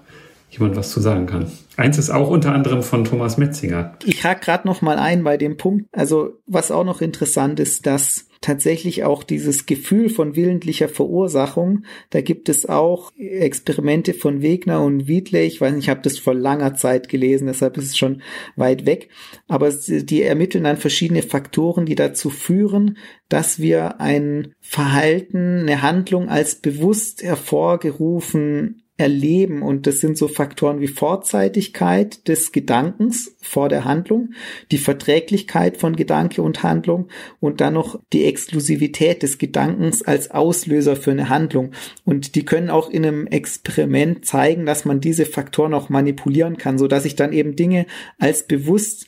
jemand was zu sagen kann. Eins ist auch unter anderem von Thomas Metzinger. Ich hake gerade noch mal ein bei dem Punkt. Also was auch noch interessant ist, dass tatsächlich auch dieses Gefühl von willentlicher Verursachung, da gibt es auch Experimente von Wegner und Wiedle, ich weiß nicht, ich habe das vor langer Zeit gelesen, deshalb ist es schon weit weg, aber die ermitteln dann verschiedene Faktoren, die dazu führen, dass wir ein Verhalten, eine Handlung als bewusst hervorgerufen erleben. Und das sind so Faktoren wie Vorzeitigkeit des Gedankens vor der Handlung, die Verträglichkeit von Gedanke und Handlung und dann noch die Exklusivität des Gedankens als Auslöser für eine Handlung. Und die können auch in einem Experiment zeigen, dass man diese Faktoren auch manipulieren kann, so dass ich dann eben Dinge als bewusst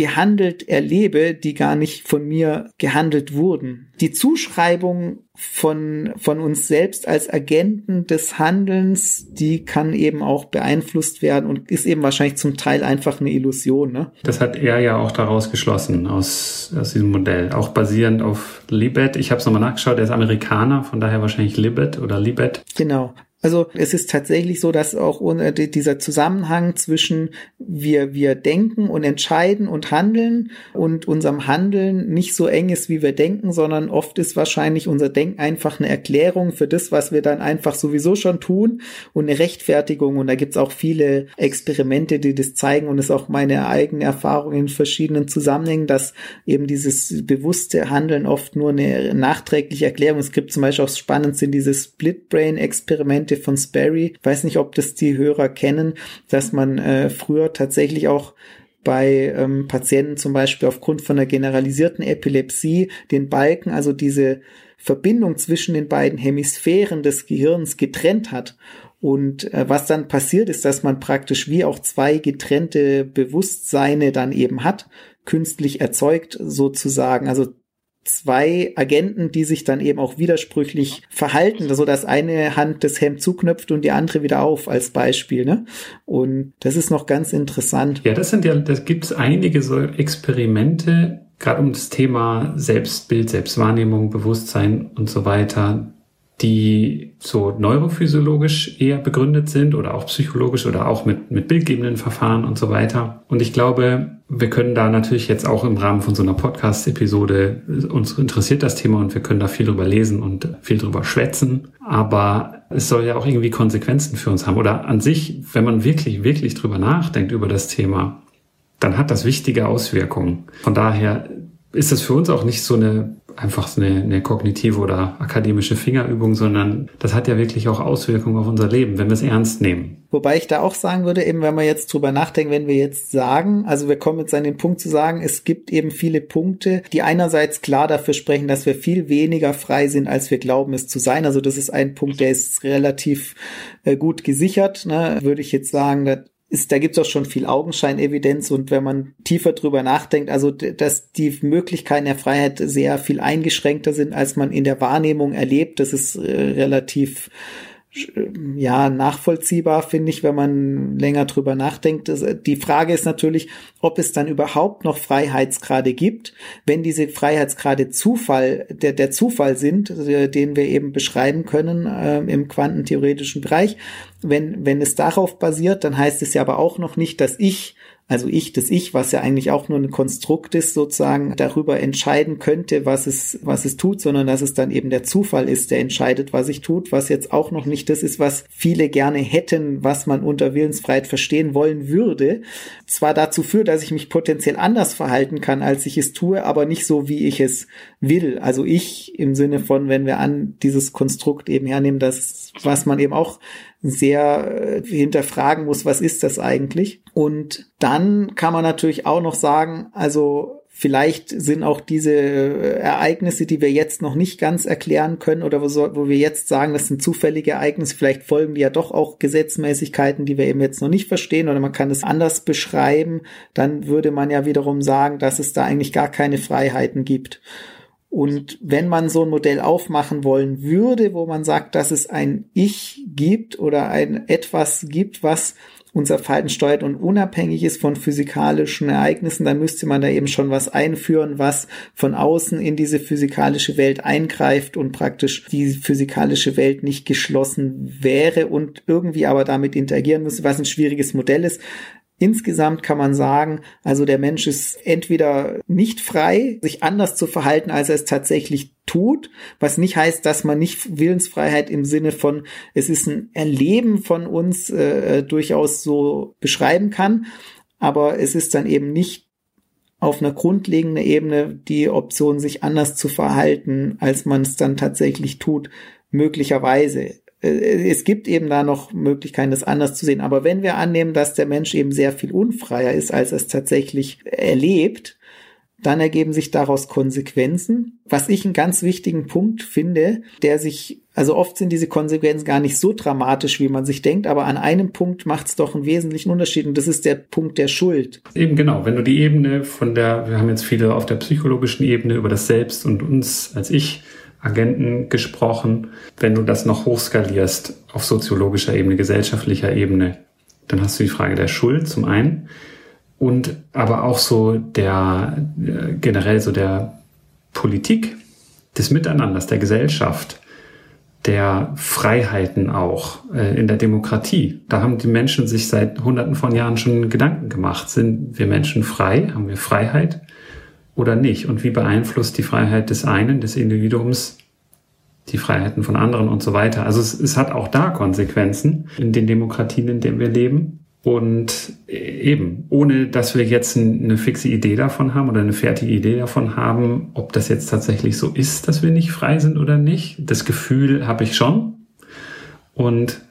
gehandelt erlebe, die gar nicht von mir gehandelt wurden. Die Zuschreibung von, von uns selbst als Agenten des Handelns, die kann eben auch beeinflusst werden und ist eben wahrscheinlich zum Teil einfach eine Illusion. Ne? Das hat er ja auch daraus geschlossen, aus, aus diesem Modell. Auch basierend auf Libet. Ich habe es nochmal nachgeschaut, er ist Amerikaner, von daher wahrscheinlich Libet oder Libet. Genau. Also es ist tatsächlich so, dass auch dieser Zusammenhang zwischen wir, wir denken und entscheiden und handeln und unserem Handeln nicht so eng ist, wie wir denken, sondern oft ist wahrscheinlich unser Denken einfach eine Erklärung für das, was wir dann einfach sowieso schon tun und eine Rechtfertigung. Und da gibt's auch viele Experimente, die das zeigen und es ist auch meine eigene Erfahrung in verschiedenen Zusammenhängen, dass eben dieses bewusste Handeln oft nur eine nachträgliche Erklärung. Es gibt zum Beispiel auch spannend sind diese Split-Brain-Experimente, Geschichte von Sperry. Weiß nicht, ob das die Hörer kennen, dass man äh, früher tatsächlich auch bei ähm, Patienten zum Beispiel aufgrund von einer generalisierten Epilepsie den Balken, also diese Verbindung zwischen den beiden Hemisphären des Gehirns getrennt hat. Und äh, was dann passiert ist, dass man praktisch wie auch zwei getrennte Bewusstseine dann eben hat, künstlich erzeugt sozusagen. Also zwei Agenten, die sich dann eben auch widersprüchlich verhalten, so dass eine Hand das Hemd zuknöpft und die andere wieder auf als Beispiel. Ne? Und das ist noch ganz interessant. Ja, das sind ja, da gibt es einige so Experimente, gerade um das Thema Selbstbild, Selbstwahrnehmung, Bewusstsein und so weiter, die so neurophysiologisch eher begründet sind oder auch psychologisch oder auch mit, mit bildgebenden Verfahren und so weiter. Und ich glaube, wir können da natürlich jetzt auch im Rahmen von so einer Podcast-Episode, uns interessiert das Thema und wir können da viel drüber lesen und viel drüber schwätzen. Aber es soll ja auch irgendwie Konsequenzen für uns haben. Oder an sich, wenn man wirklich, wirklich drüber nachdenkt über das Thema, dann hat das wichtige Auswirkungen. Von daher ist das für uns auch nicht so eine einfach eine, eine kognitive oder akademische Fingerübung, sondern das hat ja wirklich auch Auswirkungen auf unser Leben, wenn wir es ernst nehmen. Wobei ich da auch sagen würde, eben wenn wir jetzt drüber nachdenken, wenn wir jetzt sagen, also wir kommen jetzt an den Punkt zu sagen, es gibt eben viele Punkte, die einerseits klar dafür sprechen, dass wir viel weniger frei sind, als wir glauben es zu sein. Also das ist ein Punkt, der ist relativ äh, gut gesichert, ne? würde ich jetzt sagen. Ist, da gibt's auch schon viel Augenscheinevidenz und wenn man tiefer drüber nachdenkt, also dass die Möglichkeiten der Freiheit sehr viel eingeschränkter sind, als man in der Wahrnehmung erlebt, das ist äh, relativ ja, nachvollziehbar, finde ich, wenn man länger drüber nachdenkt. Die Frage ist natürlich, ob es dann überhaupt noch Freiheitsgrade gibt, wenn diese Freiheitsgrade Zufall, der, der Zufall sind, äh, den wir eben beschreiben können äh, im quantentheoretischen Bereich. Wenn, wenn es darauf basiert, dann heißt es ja aber auch noch nicht, dass ich also ich, das Ich, was ja eigentlich auch nur ein Konstrukt ist, sozusagen darüber entscheiden könnte, was es, was es tut, sondern dass es dann eben der Zufall ist, der entscheidet, was ich tut, was jetzt auch noch nicht das ist, was viele gerne hätten, was man unter Willensfreiheit verstehen wollen würde. Zwar dazu führt, dass ich mich potenziell anders verhalten kann, als ich es tue, aber nicht so, wie ich es will. Also ich im Sinne von, wenn wir an dieses Konstrukt eben hernehmen, das, was man eben auch sehr äh, hinterfragen muss, was ist das eigentlich? Und dann kann man natürlich auch noch sagen, also Vielleicht sind auch diese äh, Ereignisse, die wir jetzt noch nicht ganz erklären können oder wo, wir jetzt sagen, das sind zufällige Ereignisse, vielleicht folgen die ja doch auch Gesetzmäßigkeiten, die wir eben jetzt noch nicht verstehen oder man kann es anders beschreiben. Dann würde man ja wiederum sagen, dass es da eigentlich gar keine Freiheiten gibt. Und wenn man so ein Modell aufmachen wollen würde, wo man sagt, dass es ein Ich gibt oder ein etwas gibt, was unser Verhalten steuert und unabhängig ist von physikalischen Ereignissen, dann müsste man da eben schon was einführen, was von außen in diese physikalische Welt eingreift und praktisch die physikalische Welt nicht geschlossen wäre und irgendwie aber damit interagieren müsste, was ein schwieriges Modell ist. Insgesamt kann man sagen, also der Mensch ist entweder nicht frei, sich anders zu verhalten, als er es tatsächlich tut, was nicht heißt, dass man nicht Willensfreiheit im Sinne von, es ist ein Erleben von uns äh, durchaus so beschreiben kann, aber es ist dann eben nicht auf einer grundlegenden Ebene die Option, sich anders zu verhalten, als man es dann tatsächlich tut, möglicherweise. Äh, es gibt eben da noch Möglichkeiten, das anders zu sehen. Aber wenn wir annehmen, dass der Mensch eben sehr viel unfreier ist, als er es tatsächlich erlebt, dann ergeben sich daraus Konsequenzen. Was ich einen ganz wichtigen Punkt finde, der sich, also oft sind diese Konsequenzen gar nicht so dramatisch, wie man sich denkt, aber an einem Punkt macht es doch einen wesentlichen Unterschied und das ist der Punkt der Schuld. Eben genau, wenn du die Ebene von der, wir haben jetzt viele auf der psychologischen Ebene über das Selbst und uns als Ich Agenten gesprochen. Wenn du das noch hochskalierst auf soziologischer Ebene, gesellschaftlicher Ebene, dann hast du die Frage der Schuld zum einen und aber auch so der äh, generell so der Politik, des Miteinanders, der Gesellschaft, der Freiheiten auch äh, in der Demokratie. Da haben die Menschen sich seit Hunderten von Jahren schon Gedanken gemacht. Sind wir Menschen frei? Haben wir Freiheit? Oder nicht? Und wie beeinflusst die Freiheit des einen, des Individuums, die Freiheiten von anderen und so weiter? Also es, es hat auch da Konsequenzen in den Demokratien, in denen wir leben. Und eben, ohne dass wir jetzt eine fixe Idee davon haben oder eine fertige Idee davon haben, ob das jetzt tatsächlich so ist, dass wir nicht frei sind oder nicht. Das Gefühl habe ich schon. Und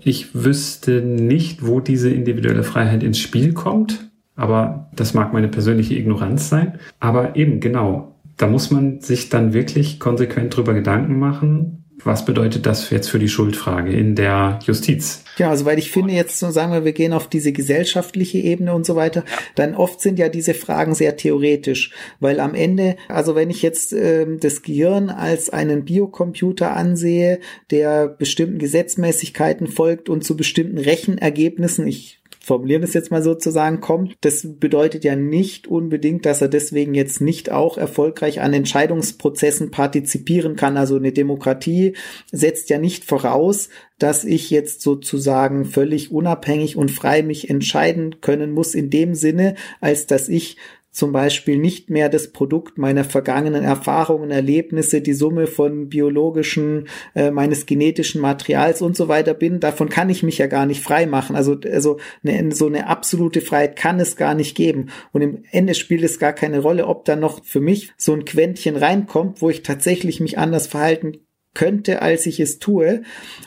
ich wüsste nicht, wo diese individuelle Freiheit ins Spiel kommt. Aber das mag meine persönliche Ignoranz sein. Aber eben genau, da muss man sich dann wirklich konsequent drüber Gedanken machen, was bedeutet das jetzt für die Schuldfrage in der Justiz? Ja, also weil ich finde jetzt, so sagen wir, wir gehen auf diese gesellschaftliche Ebene und so weiter, dann oft sind ja diese Fragen sehr theoretisch, weil am Ende, also wenn ich jetzt ähm, das Gehirn als einen Biocomputer ansehe, der bestimmten Gesetzmäßigkeiten folgt und zu bestimmten Rechenergebnissen, ich formulieren es jetzt mal sozusagen, kommt. Das bedeutet ja nicht unbedingt, dass er deswegen jetzt nicht auch erfolgreich an Entscheidungsprozessen partizipieren kann. Also eine Demokratie setzt ja nicht voraus, dass ich jetzt sozusagen völlig unabhängig und frei mich entscheiden können muss in dem Sinne, als dass ich zum Beispiel nicht mehr das Produkt meiner vergangenen Erfahrungen, Erlebnisse, die Summe von biologischen, äh, meines genetischen Materials und so weiter bin, davon kann ich mich ja gar nicht frei machen. Also, also eine, so eine absolute Freiheit kann es gar nicht geben. Und im Ende spielt es gar keine Rolle, ob da noch für mich so ein Quäntchen reinkommt, wo ich tatsächlich mich anders verhalten könnte, als ich es tue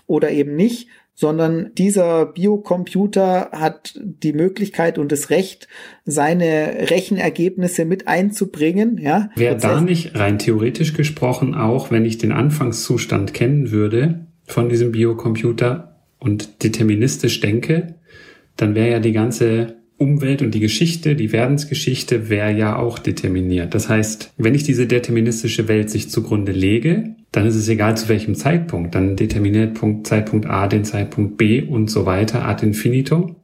oder eben nicht, sondern dieser Biocomputer hat die Möglichkeit und das Recht, seine Rechenergebnisse mit einzubringen. Ja, Wäre da nicht rein theoretisch gesprochen auch, wenn ich den Anfangszustand kennen würde von diesem Biocomputer und deterministisch denke, dann wäre ja die ganze Umwelt und die Geschichte, die Werdensgeschichte wäre ja auch determiniert. Das heißt, wenn ich diese deterministische Welt sich zugrunde lege, dann ist es egal zu welchem Zeitpunkt. Dann determiniert Punkt, Zeitpunkt A den Zeitpunkt B und so weiter ad infinitum.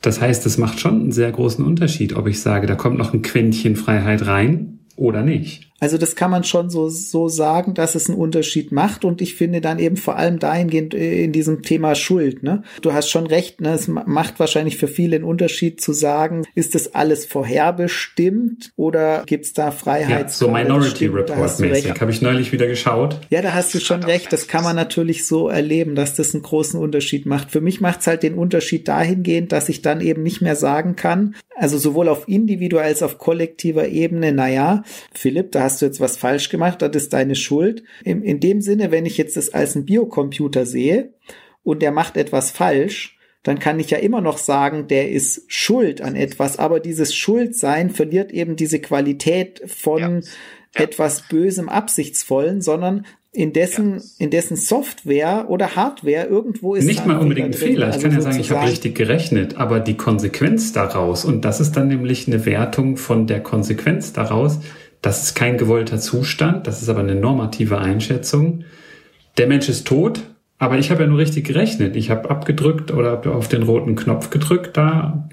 Das heißt, es macht schon einen sehr großen Unterschied, ob ich sage, da kommt noch ein Quäntchen Freiheit rein oder nicht. Also das kann man schon so, so sagen, dass es einen Unterschied macht. Und ich finde dann eben vor allem dahingehend äh, in diesem Thema Schuld. Ne? Du hast schon recht, ne? es macht wahrscheinlich für viele einen Unterschied zu sagen, ist das alles vorherbestimmt oder gibt's da Freiheit? Ja, so Minority Report mäßig. Habe ich neulich wieder geschaut. Ja, da hast du schon recht. Das kann man natürlich so erleben, dass das einen großen Unterschied macht. Für mich macht's halt den Unterschied dahingehend, dass ich dann eben nicht mehr sagen kann, also sowohl auf individueller als auf kollektiver Ebene, naja, Philipp, da hast du jetzt was falsch gemacht, das ist deine Schuld. In, in dem Sinne, wenn ich jetzt das als ein Biocomputer sehe und der macht etwas falsch, dann kann ich ja immer noch sagen, der ist schuld an etwas, aber dieses Schuldsein verliert eben diese Qualität von ja. etwas Bösem, Absichtsvollen, sondern in dessen, in dessen Software oder Hardware irgendwo ist. Nicht mal unbedingt ein Fehler. Ich also kann ja sagen, ich habe richtig gerechnet, aber die Konsequenz daraus, und das ist dann nämlich eine Wertung von der Konsequenz daraus, das ist kein gewollter Zustand, das ist aber eine normative Einschätzung. Der Mensch ist tot, aber ich habe ja nur richtig gerechnet. Ich habe abgedrückt oder auf den roten Knopf gedrückt da.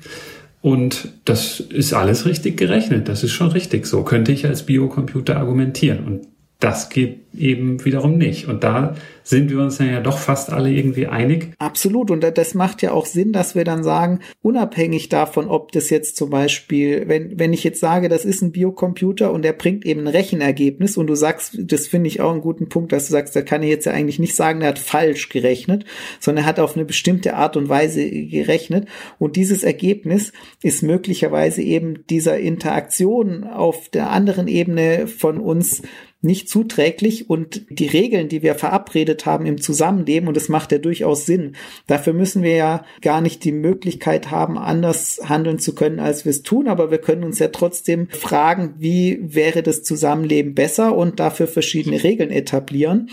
Und das ist alles richtig gerechnet. Das ist schon richtig so. Könnte ich als Biocomputer argumentieren. Und das geht eben wiederum nicht. Und da sind wir uns ja doch fast alle irgendwie einig. Absolut. Und das macht ja auch Sinn, dass wir dann sagen, unabhängig davon, ob das jetzt zum Beispiel, wenn, wenn ich jetzt sage, das ist ein Biocomputer und der bringt eben ein Rechenergebnis und du sagst, das finde ich auch einen guten Punkt, dass du sagst, da kann ich jetzt ja eigentlich nicht sagen, der hat falsch gerechnet, sondern er hat auf eine bestimmte Art und Weise gerechnet. Und dieses Ergebnis ist möglicherweise eben dieser Interaktion auf der anderen Ebene von uns nicht zuträglich und die Regeln, die wir verabredet haben im Zusammenleben, und es macht ja durchaus Sinn, dafür müssen wir ja gar nicht die Möglichkeit haben, anders handeln zu können, als wir es tun, aber wir können uns ja trotzdem fragen, wie wäre das Zusammenleben besser und dafür verschiedene Regeln etablieren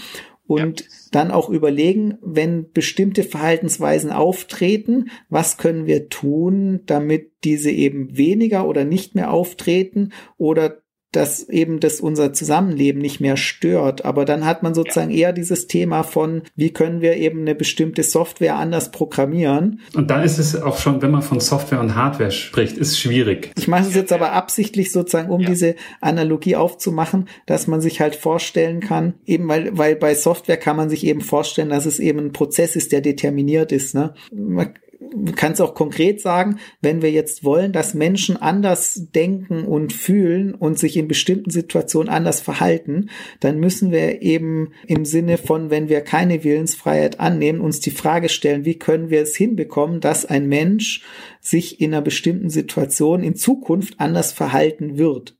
und ja. dann auch überlegen, wenn bestimmte Verhaltensweisen auftreten, was können wir tun, damit diese eben weniger oder nicht mehr auftreten oder dass eben das unser Zusammenleben nicht mehr stört. Aber dann hat man sozusagen eher dieses Thema von, wie können wir eben eine bestimmte Software anders programmieren. Und da ist es auch schon, wenn man von Software und Hardware spricht, ist schwierig. Ich mache es jetzt aber absichtlich sozusagen, um ja. diese Analogie aufzumachen, dass man sich halt vorstellen kann, eben weil, weil bei Software kann man sich eben vorstellen, dass es eben ein Prozess ist, der determiniert ist. Ne? Man kann es auch konkret sagen, wenn wir jetzt wollen, dass Menschen anders denken und fühlen und sich in bestimmten Situationen anders verhalten, dann müssen wir eben im Sinne von, wenn wir keine Willensfreiheit annehmen, uns die Frage stellen, wie können wir es hinbekommen, dass ein Mensch sich in einer bestimmten Situation in Zukunft anders verhalten wird.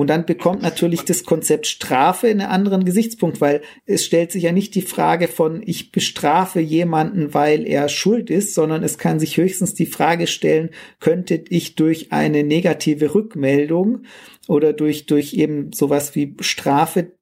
Und dann bekommt natürlich das Konzept Strafe einen anderen Gesichtspunkt, weil es stellt sich ja nicht die Frage von, ich bestrafe jemanden, weil er schuld ist, sondern es kann sich höchstens die Frage stellen, könnte ich durch eine negative Rückmeldung oder durch, durch eben sowas wie Strafe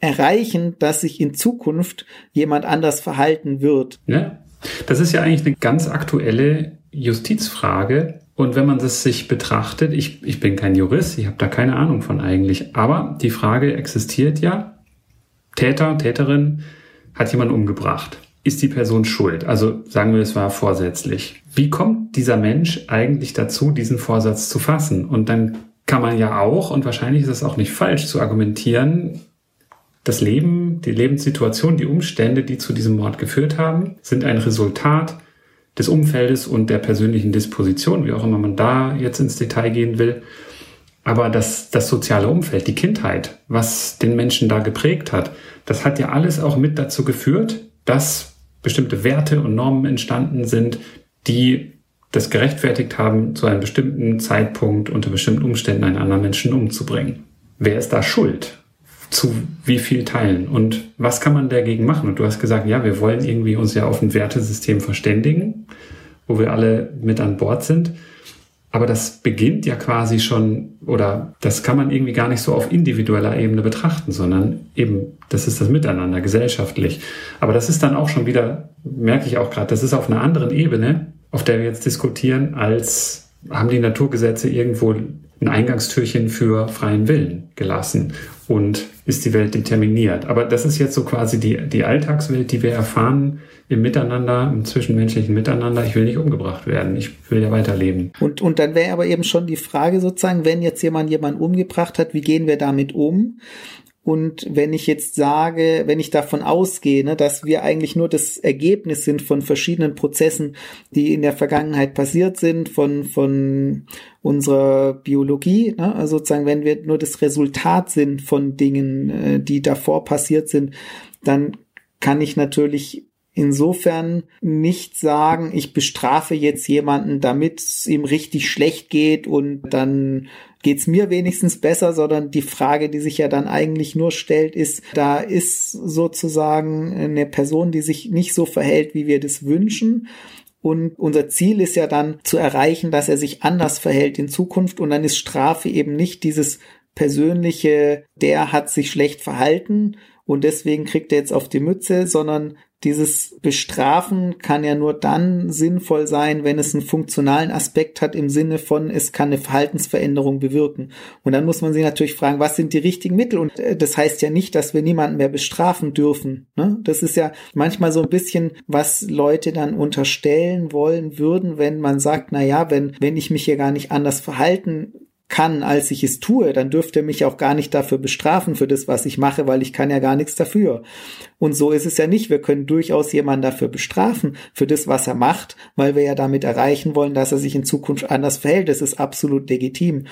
erreichen, dass sich in Zukunft jemand anders verhalten wird. Ja, das ist ja eigentlich eine ganz aktuelle Justizfrage. Und wenn man das sich betrachtet, ich, ich bin kein Jurist, ich habe da keine Ahnung von eigentlich, aber die Frage existiert ja, Täter, Täterin hat jemand umgebracht. Ist die Person schuld? Also sagen wir, es war vorsätzlich. Wie kommt dieser Mensch eigentlich dazu, diesen Vorsatz zu fassen? Und dann kann man ja auch, und wahrscheinlich ist es auch nicht falsch zu argumentieren, das Leben, die Lebenssituation, die Umstände, die zu diesem Mord geführt haben, sind ein Resultat des Umfeldes und der persönlichen Disposition, wie auch immer man da jetzt ins Detail gehen will. Aber das, das soziale Umfeld, die Kindheit, was den Menschen da geprägt hat, das hat ja alles auch mit dazu geführt, dass bestimmte Werte und Normen entstanden sind, die das gerechtfertigt haben, zu einem bestimmten Zeitpunkt unter bestimmten Umständen einen anderen Menschen umzubringen. Wer ist da schuld? Zu wie viel Teilen? Und was kann man dagegen machen? Und du hast gesagt, ja, wir wollen irgendwie uns ja auf ein Wertesystem verständigen, wo wir alle mit an Bord sind. Aber das beginnt ja quasi schon, oder das kann man irgendwie gar nicht so auf individueller Ebene betrachten, sondern eben, das ist das Miteinander, gesellschaftlich. Aber das ist dann auch schon wieder, merke ich auch gerade, das ist auf einer anderen Ebene, auf der wir jetzt diskutieren, als haben die Naturgesetze irgendwo ein Eingangstürchen für freien Willen gelassen und ist die Welt determiniert. Aber das ist jetzt so quasi die, die Alltagswelt, die wir erfahren im Miteinander, im zwischenmenschlichen Miteinander. Ich will nicht umgebracht werden. Ich will ja weiterleben. Und, und dann wäre aber eben schon die Frage sozusagen, wenn jetzt jemand jemanden umgebracht hat, wie gehen wir damit um? Und wenn ich jetzt sage, wenn ich davon ausgehe, ne, dass wir eigentlich nur das Ergebnis sind von verschiedenen Prozessen, die in der Vergangenheit passiert sind, von, von unserer Biologie, ne, also sozusagen, wenn wir nur das Resultat sind von Dingen, äh, die davor passiert sind, dann kann ich natürlich insofern nicht sagen, ich bestrafe jetzt jemanden, damit es ihm richtig schlecht geht und dann geht's mir wenigstens besser, sondern die Frage, die sich ja dann eigentlich nur stellt, ist, da ist sozusagen eine Person, die sich nicht so verhält, wie wir das wünschen. Und unser Ziel ist ja dann zu erreichen, dass er sich anders verhält in Zukunft. Und dann ist Strafe eben nicht dieses persönliche, der hat sich schlecht verhalten und deswegen kriegt er jetzt auf die Mütze, sondern dieses Bestrafen kann ja nur dann sinnvoll sein, wenn es einen funktionalen Aspekt hat im Sinne von, es kann eine Verhaltensveränderung bewirken. Und dann muss man sich natürlich fragen, was sind die richtigen Mittel? Und äh, das heißt ja nicht, dass wir niemanden mehr bestrafen dürfen. Ne? Das ist ja manchmal so ein bisschen, was Leute dann unterstellen wollen würden, wenn man sagt, na ja, wenn, wenn ich mich hier gar nicht anders verhalten kann, als ich es tue, dann dürfte er mich auch gar nicht dafür bestrafen für das, was ich mache, weil ich kann ja gar nichts dafür. Und so ist es ja nicht. Wir können durchaus jemanden dafür bestrafen, für das, was er macht, weil wir ja damit erreichen wollen, dass er sich in Zukunft anders verhält. Das ist absolut legitim.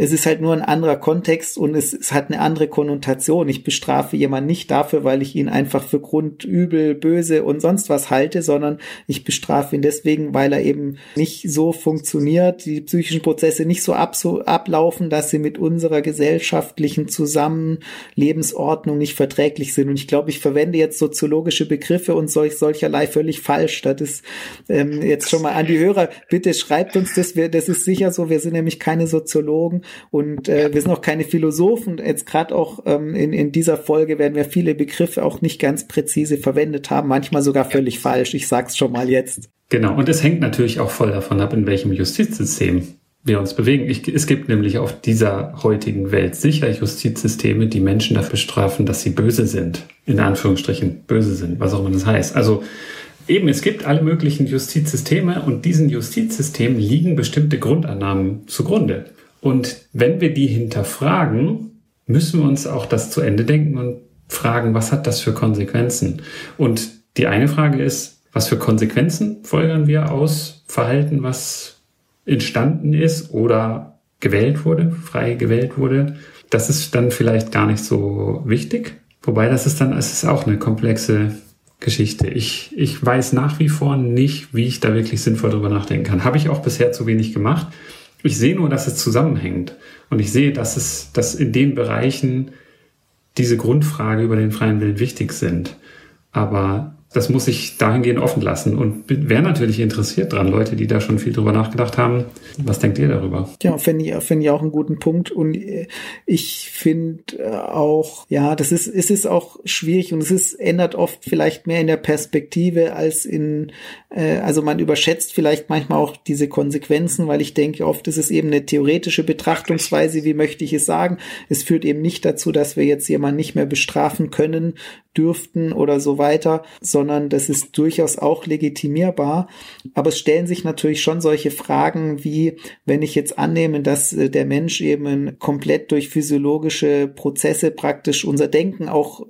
Es ist halt nur ein anderer Kontext und es, es, hat eine andere Konnotation. Ich bestrafe jemanden nicht dafür, weil ich ihn einfach für grundübel, böse und sonst was halte, sondern ich bestrafe ihn deswegen, weil er eben nicht so funktioniert, die psychischen Prozesse nicht so, ab, so ablaufen, dass sie mit unserer gesellschaftlichen Zusammenlebensordnung nicht verträglich sind. Und ich glaube, ich verwende jetzt soziologische Begriffe und solch, solcherlei völlig falsch. Das ist ähm, jetzt schon mal an die Hörer, bitte schreibt uns das. Wir, das ist sicher so, wir sind nämlich keine Soziologen und äh, wir sind auch keine Philosophen. Jetzt gerade auch ähm, in, in dieser Folge werden wir viele Begriffe auch nicht ganz präzise verwendet haben, manchmal sogar völlig falsch. Ich sag's schon mal jetzt. Genau, und es hängt natürlich auch voll davon ab, in welchem Justizsystem wir uns bewegen. Ich, es gibt nämlich auf dieser heutigen Welt sicher Justizsysteme, die Menschen dafür strafen, dass sie böse sind. In Anführungsstrichen böse sind, was auch immer das heißt. Also eben, es gibt alle möglichen Justizsysteme und diesen Justizsystemen liegen bestimmte Grundannahmen zugrunde. Und wenn wir die hinterfragen, müssen wir uns auch das zu Ende denken und fragen, was hat das für Konsequenzen? Und die eine Frage ist, was für Konsequenzen folgern wir aus Verhalten, was entstanden ist oder gewählt wurde, frei gewählt wurde? Das ist dann vielleicht gar nicht so wichtig. Wobei das ist dann, es ist auch eine komplexe Geschichte. Ich, ich weiß nach wie vor nicht, wie ich da wirklich sinnvoll drüber nachdenken kann. Habe ich auch bisher zu wenig gemacht. Ich sehe nur, dass es zusammenhängt. Und ich sehe, dass es, dass in den Bereichen diese Grundfrage über den freien Willen wichtig sind. Aber das muss ich dahingehend offen lassen und wäre natürlich interessiert dran, Leute, die da schon viel drüber nachgedacht haben. Was denkt ihr darüber? Ja, finde ich, finde ich auch einen guten Punkt und ich finde auch, ja, das ist, es ist auch schwierig und es ist, ändert oft vielleicht mehr in der Perspektive als in, äh, also man überschätzt vielleicht manchmal auch diese Konsequenzen, weil ich denke, oft ist es eben eine theoretische Betrachtungsweise, wie möchte ich es sagen. Es führt eben nicht dazu, dass wir jetzt jemanden nicht mehr bestrafen können, dürften oder so weiter, sondern das ist durchaus auch legitimierbar. Aber es stellen sich natürlich schon solche Fragen wie, wenn ich jetzt annehme, dass äh, der Mensch eben komplett durch physiologische Prozesse praktisch unser Denken auch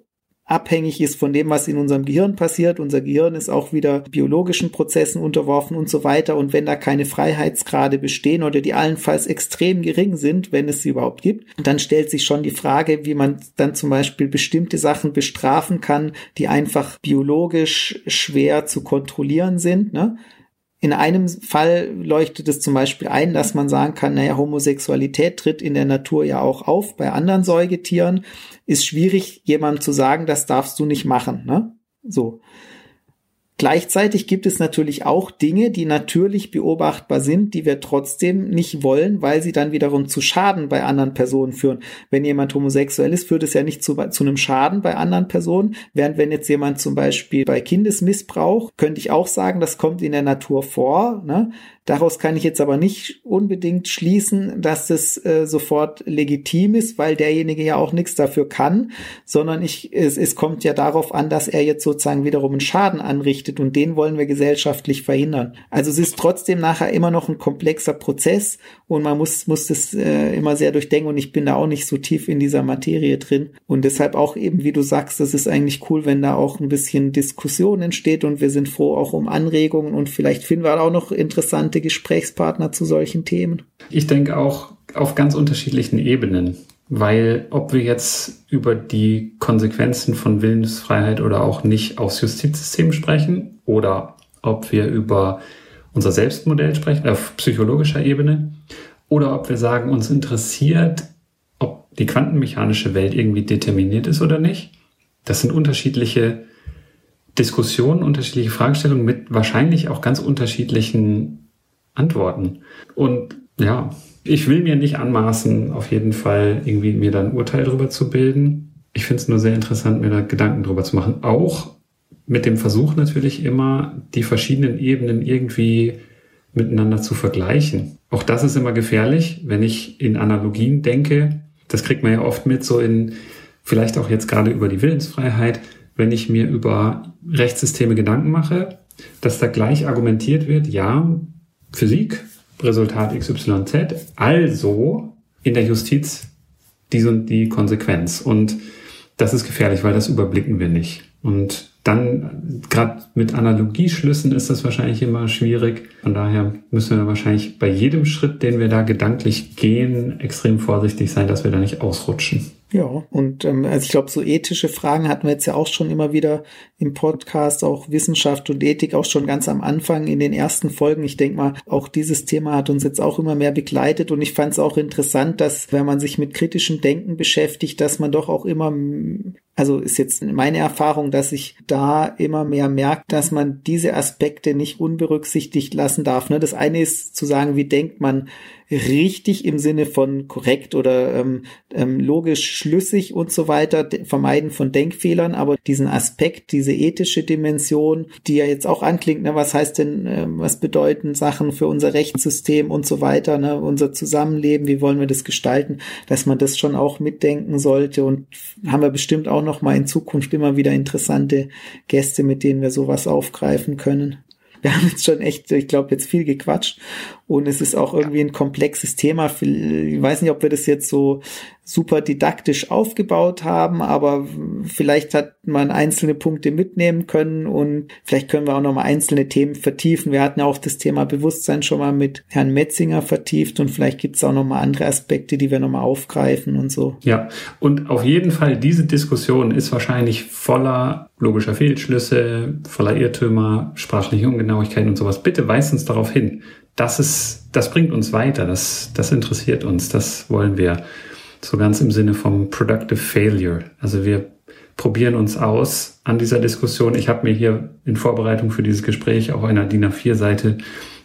abhängig ist von dem, was in unserem Gehirn passiert. Unser Gehirn ist auch wieder biologischen Prozessen unterworfen und so weiter. Und wenn da keine Freiheitsgrade bestehen oder die allenfalls extrem gering sind, wenn es sie überhaupt gibt, dann stellt sich schon die Frage, wie man dann zum Beispiel bestimmte Sachen bestrafen kann, die einfach biologisch schwer zu kontrollieren sind. Ne? In einem Fall leuchtet es zum Beispiel ein, dass man sagen kann, naja, Homosexualität tritt in der Natur ja auch auf. Bei anderen Säugetieren ist schwierig, jemandem zu sagen, das darfst du nicht machen. Ne? So. Gleichzeitig gibt es natürlich auch Dinge, die natürlich beobachtbar sind, die wir trotzdem nicht wollen, weil sie dann wiederum zu Schaden bei anderen Personen führen. Wenn jemand homosexuell ist, führt es ja nicht zu, zu einem Schaden bei anderen Personen. Während wenn jetzt jemand zum Beispiel bei Kindesmissbrauch, könnte ich auch sagen, das kommt in der Natur vor. Ne? Daraus kann ich jetzt aber nicht unbedingt schließen, dass es äh, sofort legitim ist, weil derjenige ja auch nichts dafür kann, sondern ich, es, es kommt ja darauf an, dass er jetzt sozusagen wiederum einen Schaden anrichtet und den wollen wir gesellschaftlich verhindern. Also es ist trotzdem nachher immer noch ein komplexer Prozess und man muss, muss das äh, immer sehr durchdenken und ich bin da auch nicht so tief in dieser Materie drin und deshalb auch eben, wie du sagst, das ist eigentlich cool, wenn da auch ein bisschen Diskussion entsteht und wir sind froh auch um Anregungen und vielleicht finden wir auch noch interessante interessante Gesprächspartner zu solchen Themen? Ich denke auch auf ganz unterschiedlichen Ebenen, weil ob wir jetzt über die Konsequenzen von Willensfreiheit oder auch nicht aufs Justizsystem sprechen oder ob wir über unser Selbstmodell sprechen, auf psychologischer Ebene, oder ob wir sagen, uns interessiert, ob die quantenmechanische Welt irgendwie determiniert ist oder nicht. Das sind unterschiedliche Diskussionen, unterschiedliche Fragestellungen mit wahrscheinlich auch ganz unterschiedlichen antworten. Und ja, ich will mir nicht anmaßen, auf jeden Fall irgendwie mir dann ein Urteil darüber zu bilden. Ich finde es nur sehr interessant, mir da Gedanken drüber zu machen. Auch mit dem Versuch natürlich immer, die verschiedenen Ebenen irgendwie miteinander zu vergleichen. Auch das ist immer gefährlich, wenn ich in Analogien denke. Das kriegt man ja oft mit, so in, vielleicht auch jetzt gerade über die Willensfreiheit, wenn ich mir über Rechtssysteme Gedanken mache, dass da gleich argumentiert wird, ja, Physik, Resultat XYZ, also in der Justiz dies und die Konsequenz. Und das ist gefährlich, weil das überblicken wir nicht. Und dann, gerade mit Analogieschlüssen ist das wahrscheinlich immer schwierig. Von daher müssen wir wahrscheinlich bei jedem Schritt, den wir da gedanklich gehen, extrem vorsichtig sein, dass wir da nicht ausrutschen. Ja, und ähm, also ich glaube, so ethische Fragen hatten wir jetzt ja auch schon immer wieder im Podcast, auch Wissenschaft und Ethik auch schon ganz am Anfang in den ersten Folgen. Ich denke mal, auch dieses Thema hat uns jetzt auch immer mehr begleitet und ich fand es auch interessant, dass wenn man sich mit kritischem Denken beschäftigt, dass man doch auch immer, also ist jetzt meine Erfahrung, dass ich da immer mehr merkt, dass man diese Aspekte nicht unberücksichtigt lassen darf. Ne? Das eine ist zu sagen, wie denkt man richtig im Sinne von korrekt oder ähm, ähm, logisch schlüssig und so weiter, Vermeiden von Denkfehlern, aber diesen Aspekt, diese ethische Dimension, die ja jetzt auch anklingt, ne, was heißt denn, äh, was bedeuten Sachen für unser Rechtssystem und so weiter, ne, unser Zusammenleben, wie wollen wir das gestalten, dass man das schon auch mitdenken sollte. Und haben wir bestimmt auch noch mal in Zukunft immer wieder interessante Gäste, mit denen wir sowas aufgreifen können wir haben jetzt schon echt, ich glaube, jetzt viel gequatscht und es ist auch irgendwie ein komplexes Thema. Ich weiß nicht, ob wir das jetzt so super didaktisch aufgebaut haben, aber vielleicht hat man einzelne Punkte mitnehmen können und vielleicht können wir auch noch mal einzelne Themen vertiefen. Wir hatten ja auch das Thema Bewusstsein schon mal mit Herrn Metzinger vertieft und vielleicht gibt es auch noch mal andere Aspekte, die wir noch mal aufgreifen und so. Ja, und auf jeden Fall diese Diskussion ist wahrscheinlich voller logischer Fehlschlüsse, voller Irrtümer, sprachliche Ungenauigkeiten und sowas, bitte weist uns darauf hin. Das ist, das bringt uns weiter, das, das interessiert uns, das wollen wir. So ganz im Sinne vom Productive Failure. Also wir probieren uns aus an dieser Diskussion. Ich habe mir hier in Vorbereitung für dieses Gespräch auf einer DIN A4-Seite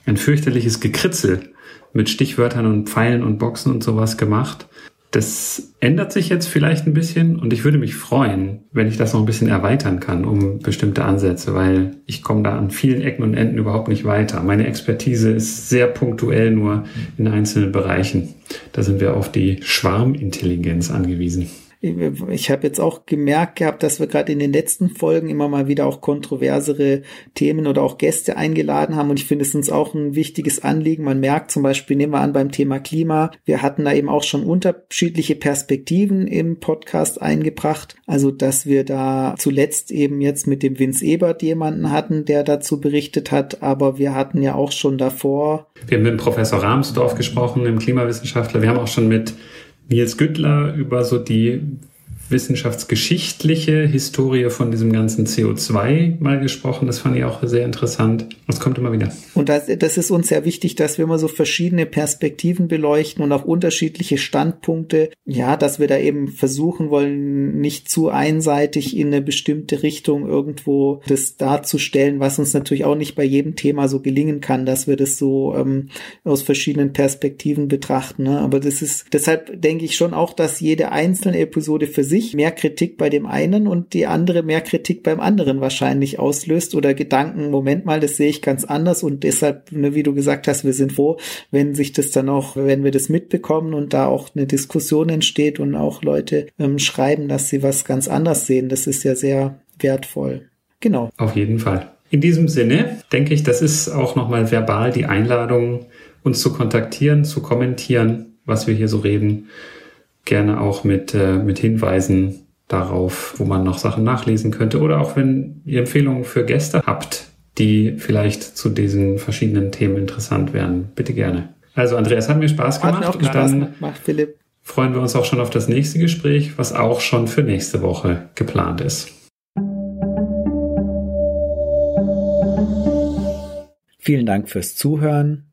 ein fürchterliches Gekritzel mit Stichwörtern und Pfeilen und Boxen und sowas gemacht. Das ändert sich jetzt vielleicht ein bisschen und ich würde mich freuen, wenn ich das noch ein bisschen erweitern kann um bestimmte Ansätze, weil ich komme da an vielen Ecken und Enden überhaupt nicht weiter. Meine Expertise ist sehr punktuell nur in einzelnen Bereichen. Da sind wir auf die Schwarmintelligenz angewiesen ich habe jetzt auch gemerkt gehabt, dass wir gerade in den letzten Folgen immer mal wieder auch kontroversere Themen oder auch Gäste eingeladen haben und ich finde es uns auch ein wichtiges Anliegen. Man merkt zum Beispiel, nehmen wir an beim Thema Klima, wir hatten da eben auch schon unterschiedliche Perspektiven im Podcast eingebracht. Also, dass wir da zuletzt eben jetzt mit dem Vince Ebert jemanden hatten, der dazu berichtet hat, aber wir hatten ja auch schon davor. Wir haben mit Professor Rahmsdorf gesprochen, dem Klimawissenschaftler. Wir haben auch schon mit Nils Güttler über so die wissenschaftsgeschichtliche Historie von diesem ganzen CO2 mal gesprochen. Das fand ich auch sehr interessant. Das kommt immer wieder. Und das, das ist uns sehr wichtig, dass wir immer so verschiedene Perspektiven beleuchten und auch unterschiedliche Standpunkte. Ja, dass wir da eben versuchen wollen, nicht zu einseitig in eine bestimmte Richtung irgendwo das darzustellen, was uns natürlich auch nicht bei jedem Thema so gelingen kann, dass wir das so ähm, aus verschiedenen Perspektiven betrachten. Ne? Aber das ist, deshalb denke ich schon auch, dass jede einzelne Episode für sich sich mehr Kritik bei dem einen und die andere mehr Kritik beim anderen wahrscheinlich auslöst oder Gedanken, Moment mal, das sehe ich ganz anders und deshalb, ne, wie du gesagt hast, wir sind froh, wenn sich das dann auch, wenn wir das mitbekommen und da auch eine Diskussion entsteht und auch Leute ähm, schreiben, dass sie was ganz anders sehen. Das ist ja sehr wertvoll. Genau. Auf jeden Fall. In diesem Sinne denke ich, das ist auch nochmal verbal die Einladung, uns zu kontaktieren, zu kommentieren, was wir hier so reden gerne auch mit, äh, mit Hinweisen darauf, wo man noch Sachen nachlesen könnte oder auch wenn ihr Empfehlungen für Gäste habt, die vielleicht zu diesen verschiedenen Themen interessant wären. Bitte gerne. Also Andreas, hat mir Spaß gemacht. Hat mir auch und Spaß gemacht, Philipp. Freuen wir uns auch schon auf das nächste Gespräch, was auch schon für nächste Woche geplant ist. Vielen Dank fürs Zuhören.